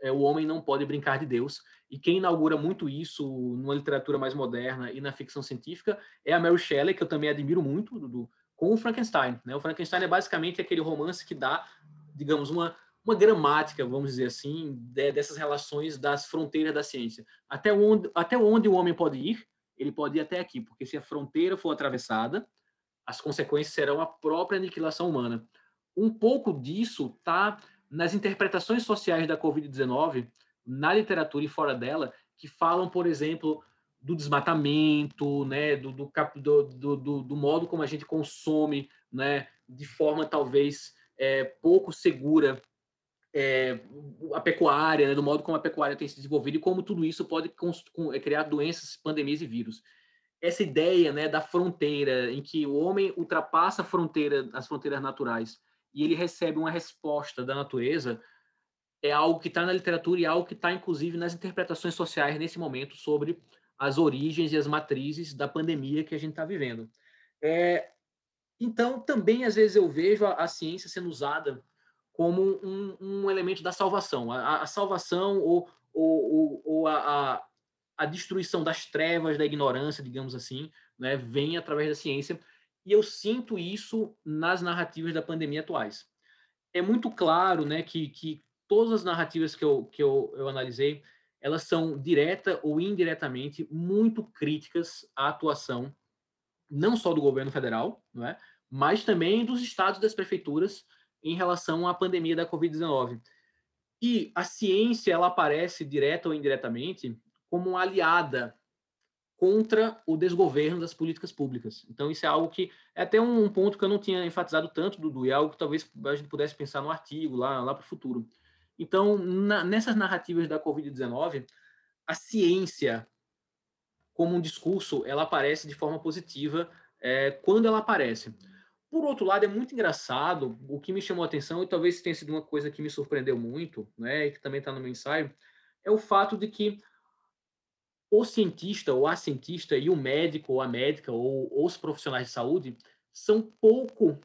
Speaker 1: é, o homem não pode brincar de Deus. E quem inaugura muito isso numa literatura mais moderna e na ficção científica é a Mary Shelley, que eu também admiro muito, do, com o Frankenstein. Né? O Frankenstein é basicamente aquele romance que dá, digamos, uma uma gramática, vamos dizer assim, de, dessas relações das fronteiras da ciência. Até onde, até onde o homem pode ir, ele pode ir até aqui, porque se a fronteira for atravessada, as consequências serão a própria aniquilação humana. Um pouco disso está nas interpretações sociais da Covid-19, na literatura e fora dela, que falam, por exemplo, do desmatamento, né, do, do, do, do, do modo como a gente consome, né, de forma talvez é, pouco segura é, a pecuária, né, do modo como a pecuária tem se desenvolvido e como tudo isso pode é, criar doenças, pandemias e vírus. Essa ideia né, da fronteira, em que o homem ultrapassa a fronteira, as fronteiras naturais e ele recebe uma resposta da natureza, é algo que está na literatura e é algo que está, inclusive, nas interpretações sociais nesse momento sobre as origens e as matrizes da pandemia que a gente está vivendo. É, então, também, às vezes, eu vejo a, a ciência sendo usada como um, um elemento da salvação. A, a salvação ou, ou, ou a, a, a, destruição das trevas, da ignorância, digamos assim, né, vem através da ciência. E eu sinto isso nas narrativas da pandemia atuais. É muito claro né, que, que todas as narrativas que, eu, que eu, eu analisei, elas são direta ou indiretamente muito críticas à atuação não só do governo federal, não é? mas também dos estados das prefeituras em relação à pandemia da Covid-19. E a ciência ela aparece direta ou indiretamente como uma aliada contra o desgoverno das políticas públicas. Então isso é algo que é até um ponto que eu não tinha enfatizado tanto, Dudu, e é algo que talvez a gente pudesse pensar no artigo lá, lá para o futuro. Então, na, nessas narrativas da Covid-19, a ciência como um discurso, ela aparece de forma positiva é, quando ela aparece. Por outro lado, é muito engraçado, o que me chamou a atenção, e talvez tenha sido uma coisa que me surpreendeu muito, né, e que também está no meu ensaio, é o fato de que o cientista, ou a cientista, e o médico, ou a médica, ou os profissionais de saúde, são pouco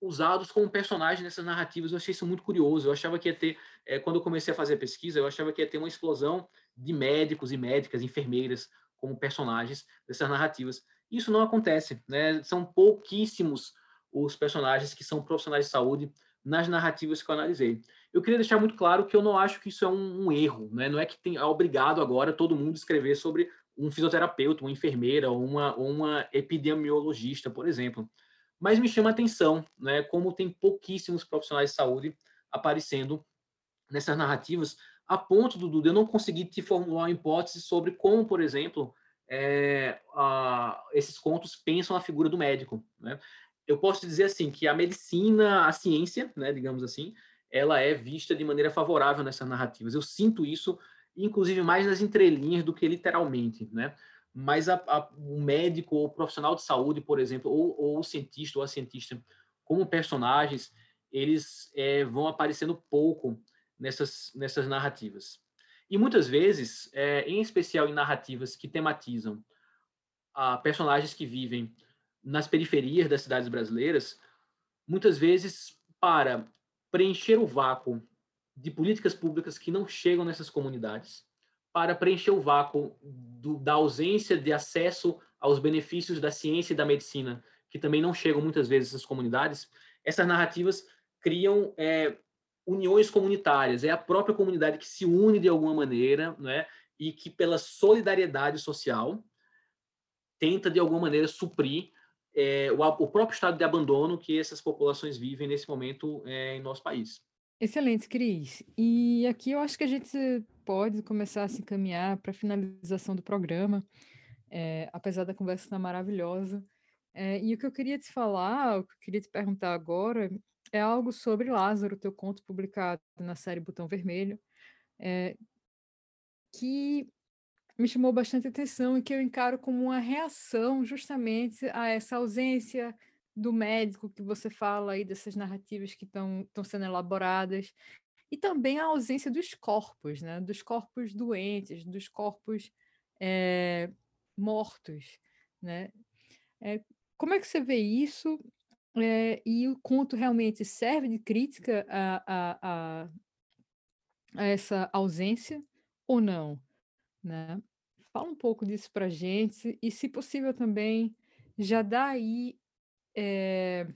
Speaker 1: usados como personagens nessas narrativas. Eu achei isso muito curioso. Eu achava que ia ter, é, quando eu comecei a fazer a pesquisa, eu achava que ia ter uma explosão de médicos e médicas, enfermeiras, como personagens dessas narrativas. Isso não acontece, né? São pouquíssimos os personagens que são profissionais de saúde nas narrativas que eu analisei. Eu queria deixar muito claro que eu não acho que isso é um, um erro, né? não é que tem, é obrigado agora todo mundo escrever sobre um fisioterapeuta, uma enfermeira uma, uma epidemiologista, por exemplo. Mas me chama a atenção, né, como tem pouquíssimos profissionais de saúde aparecendo nessas narrativas, a ponto, Dudu, de eu não conseguir te formular uma hipótese sobre como, por exemplo, é, a, esses contos pensam a figura do médico. Né? Eu posso dizer assim que a medicina, a ciência, né, digamos assim, ela é vista de maneira favorável nessas narrativas. Eu sinto isso, inclusive mais nas entrelinhas do que literalmente, né? Mas a, a, o médico ou o profissional de saúde, por exemplo, ou, ou, o cientista ou a cientista, como personagens, eles é, vão aparecendo pouco nessas, nessas narrativas. E muitas vezes, é, em especial em narrativas que tematizam a personagens que vivem nas periferias das cidades brasileiras, muitas vezes para preencher o vácuo de políticas públicas que não chegam nessas comunidades, para preencher o vácuo do, da ausência de acesso aos benefícios da ciência e da medicina, que também não chegam muitas vezes nessas comunidades, essas narrativas criam é, uniões comunitárias. É a própria comunidade que se une de alguma maneira, né, e que pela solidariedade social tenta de alguma maneira suprir é, o, o, próprio estado de abandono que essas populações vivem nesse momento é, em nosso país.
Speaker 2: Excelente, Cris. E aqui eu acho que a gente pode começar a se encaminhar para a finalização do programa, é, apesar da conversa estar maravilhosa. É, e o que eu queria te falar, o que eu queria te perguntar agora, é algo sobre Lázaro, teu conto publicado na série Botão Vermelho, é, que me chamou bastante atenção e que eu encaro como uma reação justamente a essa ausência do médico que você fala aí, dessas narrativas que estão sendo elaboradas, e também a ausência dos corpos, né? dos corpos doentes, dos corpos é, mortos. Né? É, como é que você vê isso? É, e o conto realmente serve de crítica a, a, a, a essa ausência ou não? Né? Fala um pouco disso para gente e, se possível, também já dá aí é,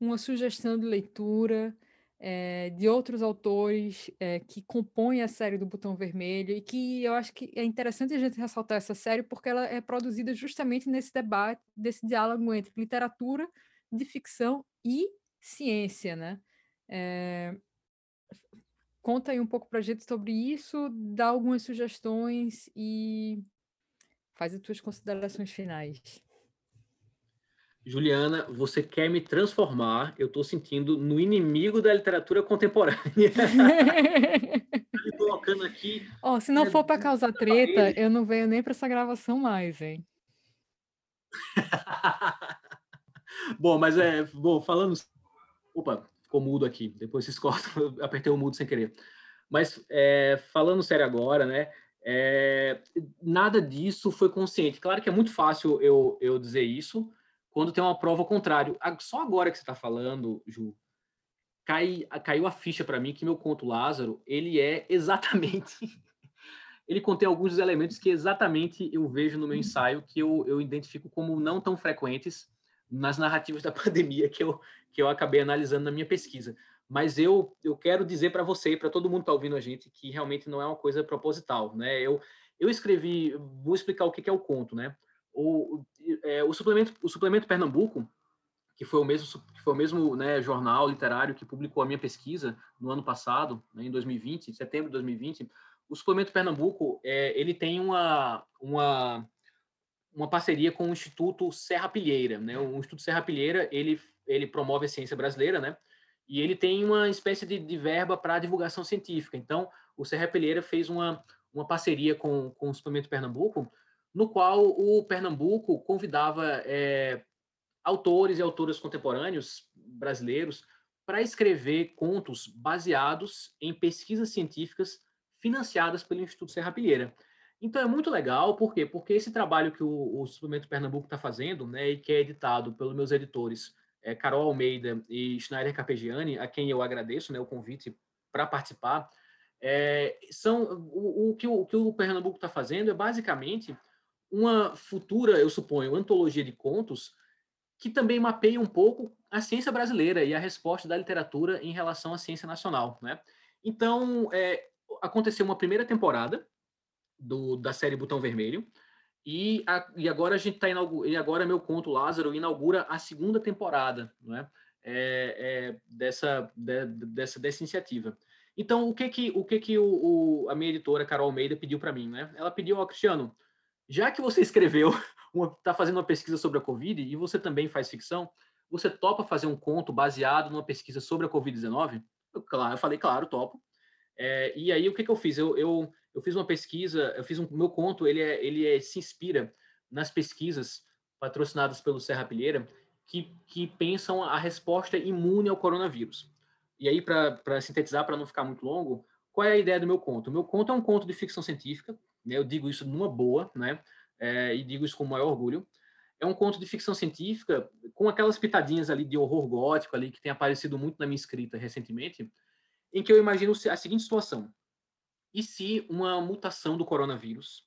Speaker 2: uma sugestão de leitura é, de outros autores é, que compõem a série do Botão Vermelho e que eu acho que é interessante a gente ressaltar essa série porque ela é produzida justamente nesse debate, desse diálogo entre literatura de ficção e ciência, né? Conta aí um pouco para a gente sobre isso, dá algumas sugestões e faz as tuas considerações finais.
Speaker 1: Juliana, você quer me transformar, eu estou sentindo, no inimigo da literatura contemporânea. me colocando aqui.
Speaker 2: Oh, se não é, for para causar treta, eu não venho nem para essa gravação mais, hein?
Speaker 1: bom, mas é. Bom, falando. Opa, ficou mudo aqui. Depois vocês cortam, eu apertei o mudo sem querer. Mas é, falando sério agora, né? É, nada disso foi consciente. Claro que é muito fácil eu, eu dizer isso, quando tem uma prova ao contrário. Só agora que você está falando, Ju, cai, caiu a ficha para mim que meu conto Lázaro, ele é exatamente... ele contém alguns dos elementos que exatamente eu vejo no meu ensaio, que eu, eu identifico como não tão frequentes nas narrativas da pandemia que eu, que eu acabei analisando na minha pesquisa. Mas eu, eu quero dizer para você e para todo mundo que está ouvindo a gente que realmente não é uma coisa proposital. Né? Eu, eu escrevi, vou explicar o que é o conto, né? o, é, o, suplemento, o suplemento Pernambuco, que foi o mesmo, que foi o mesmo né, jornal literário que publicou a minha pesquisa no ano passado, né, em 2020, em setembro de 2020, o suplemento Pernambuco é, ele tem uma, uma, uma parceria com o Instituto Serra Pilheira. Né? O Instituto Serra Pilheira ele, ele promove a ciência brasileira, né? e ele tem uma espécie de, de verba para divulgação científica. Então, o Serra Pilheira fez uma, uma parceria com, com o suplemento Pernambuco no qual o Pernambuco convidava é, autores e autoras contemporâneos brasileiros para escrever contos baseados em pesquisas científicas financiadas pelo Instituto Serra Pilheira. Então é muito legal, por quê? Porque esse trabalho que o, o Suplemento Pernambuco está fazendo, né, e que é editado pelos meus editores é, Carol Almeida e Schneider Carpegiani, a quem eu agradeço né, o convite para participar, é, são o, o, que o, o que o Pernambuco está fazendo é basicamente uma futura, eu suponho, antologia de contos que também mapeia um pouco a ciência brasileira e a resposta da literatura em relação à ciência nacional, né? Então, é, aconteceu uma primeira temporada do, da série Botão Vermelho e, a, e agora a gente está e agora meu conto Lázaro inaugura a segunda temporada, né? É, é, dessa, de, dessa dessa iniciativa. Então, o que que o que que o, o a minha editora Carol Almeida pediu para mim, né? Ela pediu ao Cristiano, já que você escreveu, está fazendo uma pesquisa sobre a Covid e você também faz ficção, você topa fazer um conto baseado numa pesquisa sobre a Covid-19? Claro, eu falei, claro, topo. É, e aí, o que, que eu fiz? Eu, eu, eu fiz uma pesquisa, eu fiz um meu conto, ele, é, ele é, se inspira nas pesquisas patrocinadas pelo Serra Pilheira, que, que pensam a resposta imune ao coronavírus. E aí, para sintetizar, para não ficar muito longo, qual é a ideia do meu conto? O meu conto é um conto de ficção científica, né? Eu digo isso numa boa, né? É, e digo isso com o maior orgulho. É um conto de ficção científica com aquelas pitadinhas ali de horror gótico ali que tem aparecido muito na minha escrita recentemente, em que eu imagino a seguinte situação: e se uma mutação do coronavírus,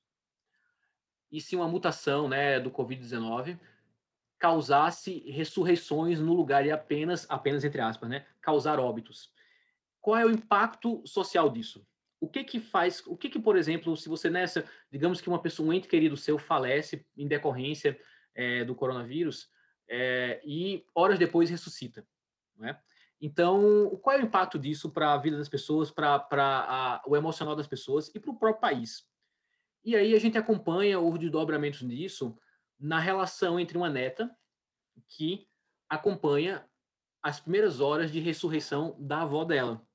Speaker 1: e se uma mutação, né, do COVID-19 causasse ressurreições no lugar e apenas, apenas entre aspas, né, causar óbitos? Qual é o impacto social disso? o que que faz, o que que, por exemplo, se você nessa, digamos que uma pessoa, um ente querido seu falece em decorrência é, do coronavírus é, e horas depois ressuscita, né? Então, qual é o impacto disso para a vida das pessoas, para o emocional das pessoas e para o próprio país? E aí a gente acompanha os desdobramentos disso na relação entre uma neta que acompanha as primeiras horas de ressurreição da avó dela.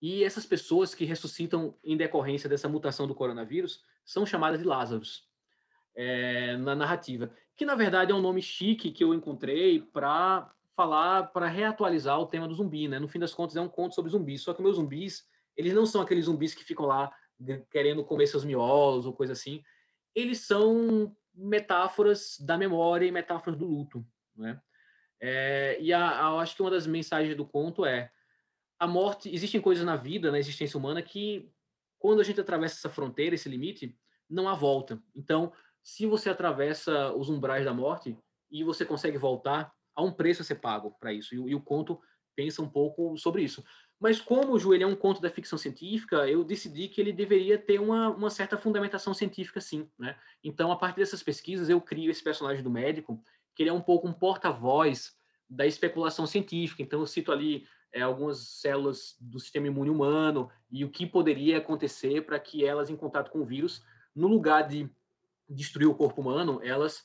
Speaker 1: E essas pessoas que ressuscitam em decorrência dessa mutação do coronavírus são chamadas de Lázaros é, na narrativa, que na verdade é um nome chique que eu encontrei para falar, para reatualizar o tema do zumbi, né? No fim das contas é um conto sobre zumbis, só que meus zumbis, eles não são aqueles zumbis que ficam lá querendo comer seus miolos ou coisa assim. Eles são metáforas da memória e metáforas do luto, né? É, e a, a, acho que uma das mensagens do conto é a morte. Existem coisas na vida, na existência humana, que quando a gente atravessa essa fronteira, esse limite, não há volta. Então, se você atravessa os umbrais da morte e você consegue voltar, há um preço a ser pago para isso. E, e, o conto pensa um pouco sobre isso. Mas como o Joelho é um conto da ficção científica, eu decidi que ele deveria ter uma, uma certa fundamentação científica, sim. Né? Então, a partir dessas pesquisas, eu crio esse personagem do médico, que ele é um pouco um porta-voz da especulação científica. Então, eu cito ali é, algumas células do sistema imune humano e o que poderia acontecer para que elas, em contato com o vírus, no lugar de destruir o corpo humano, elas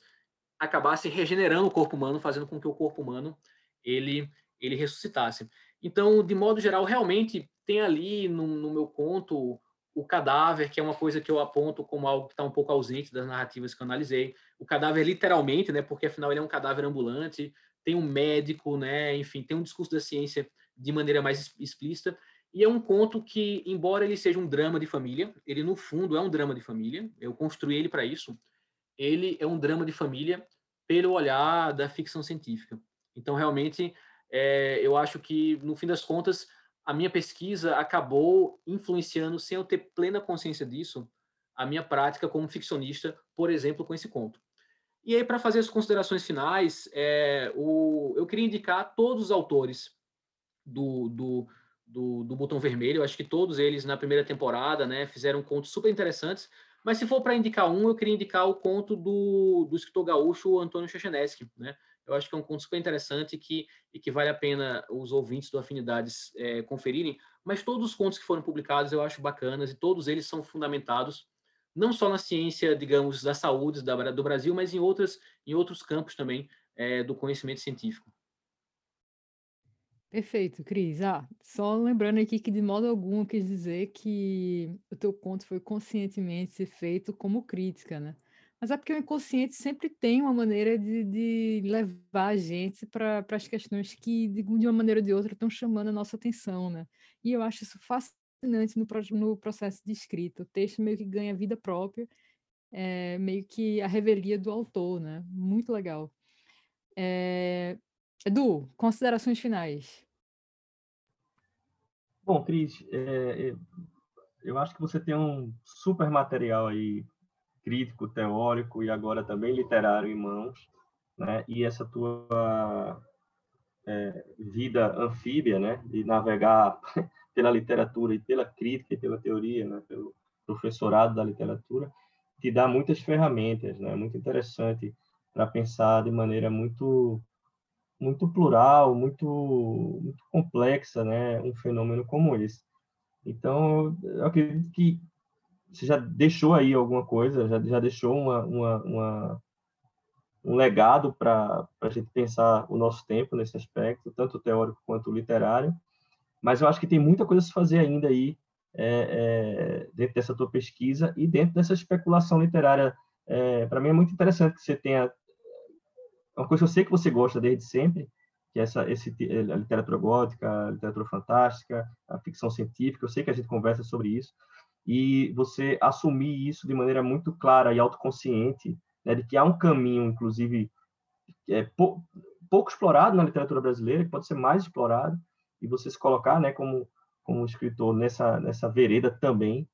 Speaker 1: acabassem regenerando o corpo humano, fazendo com que o corpo humano ele ele ressuscitasse. Então, de modo geral, realmente tem ali no, no meu conto o cadáver, que é uma coisa que eu aponto como algo que está um pouco ausente das narrativas que eu analisei. O cadáver, literalmente, né, porque afinal ele é um cadáver ambulante, tem um médico, né, enfim, tem um discurso da ciência de maneira mais explícita. E é um conto que, embora ele seja um drama de família, ele no fundo é um drama de família, eu construí ele para isso, ele é um drama de família pelo olhar da ficção científica. Então, realmente, é, eu acho que, no fim das contas, a minha pesquisa acabou influenciando, sem eu ter plena consciência disso, a minha prática como ficcionista, por exemplo, com esse conto. E aí, para fazer as considerações finais, é, o, eu queria indicar todos os autores do, do do, do Botão Vermelho. Eu acho que todos eles na primeira temporada, né, fizeram contos super interessantes. Mas se for para indicar um, eu queria indicar o conto do, do escritor gaúcho Antônio Chechenesky, né? Eu acho que é um conto super interessante que, e que vale a pena os ouvintes do Afinidades é, conferirem. Mas todos os contos que foram publicados eu acho bacanas e todos eles são fundamentados não só na ciência, digamos, da saúde da, do Brasil, mas em, outras, em outros campos também é, do conhecimento científico.
Speaker 2: Perfeito, Cris. Ah, só lembrando aqui que de modo algum quis dizer que o teu conto foi conscientemente feito como crítica, né? Mas é porque o inconsciente sempre tem uma maneira de, de levar a gente para as questões que, de, de uma maneira ou de outra, estão chamando a nossa atenção, né? E eu acho isso fascinante no, no processo de escrita. O texto meio que ganha vida própria, é, meio que a revelia do autor, né? Muito legal. É, Edu, considerações finais.
Speaker 3: Bom, Cris, é, é, eu acho que você tem um super material aí, crítico, teórico e agora também literário em mãos, né? E essa tua é, vida anfíbia, né? De navegar pela literatura e pela crítica e pela teoria, né? Pelo professorado da literatura, te dá muitas ferramentas, né? Muito interessante para pensar de maneira muito muito plural, muito, muito complexa, né, um fenômeno como esse. Então, eu acredito que você já deixou aí alguma coisa, já, já deixou uma, uma, uma um legado para a gente pensar o nosso tempo nesse aspecto, tanto teórico quanto literário. Mas eu acho que tem muita coisa a se fazer ainda aí é, é, dentro dessa tua pesquisa e dentro dessa especulação literária. É, para mim é muito interessante que você tenha uma coisa que eu sei que você gosta desde sempre, que é essa esse a literatura gótica, a literatura fantástica, a ficção científica. Eu sei que a gente conversa sobre isso e você assumir isso de maneira muito clara e autoconsciente, né, de que há um caminho, inclusive, é, pou, pouco explorado na literatura brasileira, que pode ser mais explorado, e você se colocar, né, como como escritor nessa nessa vereda também,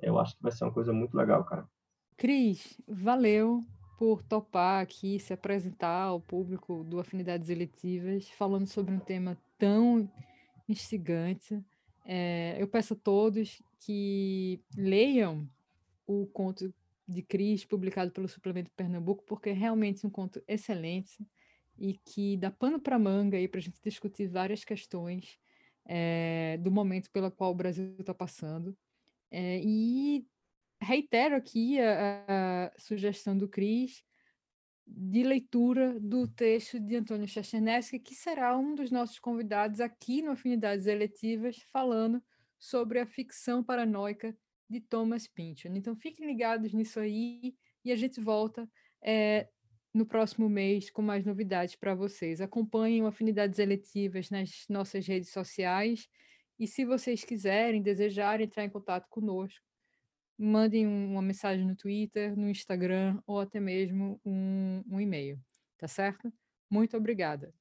Speaker 3: eu acho que vai ser uma coisa muito legal, cara.
Speaker 2: Cris, valeu por topar aqui se apresentar ao público do Afinidades Eletivas, falando sobre um tema tão instigante. É, eu peço a todos que leiam o conto de Cris, publicado pelo Suplemento Pernambuco, porque é realmente um conto excelente. e que dá pano para manga para a gente discutir várias questões é, do momento pelo qual o Brasil está passando. É, e reitero aqui a, a, sugestão do Cris de leitura do texto de Antônio Chachanesky, que será um dos nossos convidados aqui no Afinidades Eletivas, falando sobre a ficção paranoica de Thomas Pynchon. Então fiquem ligados nisso aí e a gente volta é, no próximo mês com mais novidades para vocês. Acompanhem o Afinidades Eletivas nas nossas redes sociais e se vocês quiserem, desejarem entrar em contato conosco, mandem uma mensagem no Twitter, no Instagram ou até mesmo um, um e-mail, tá certo? Muito obrigada.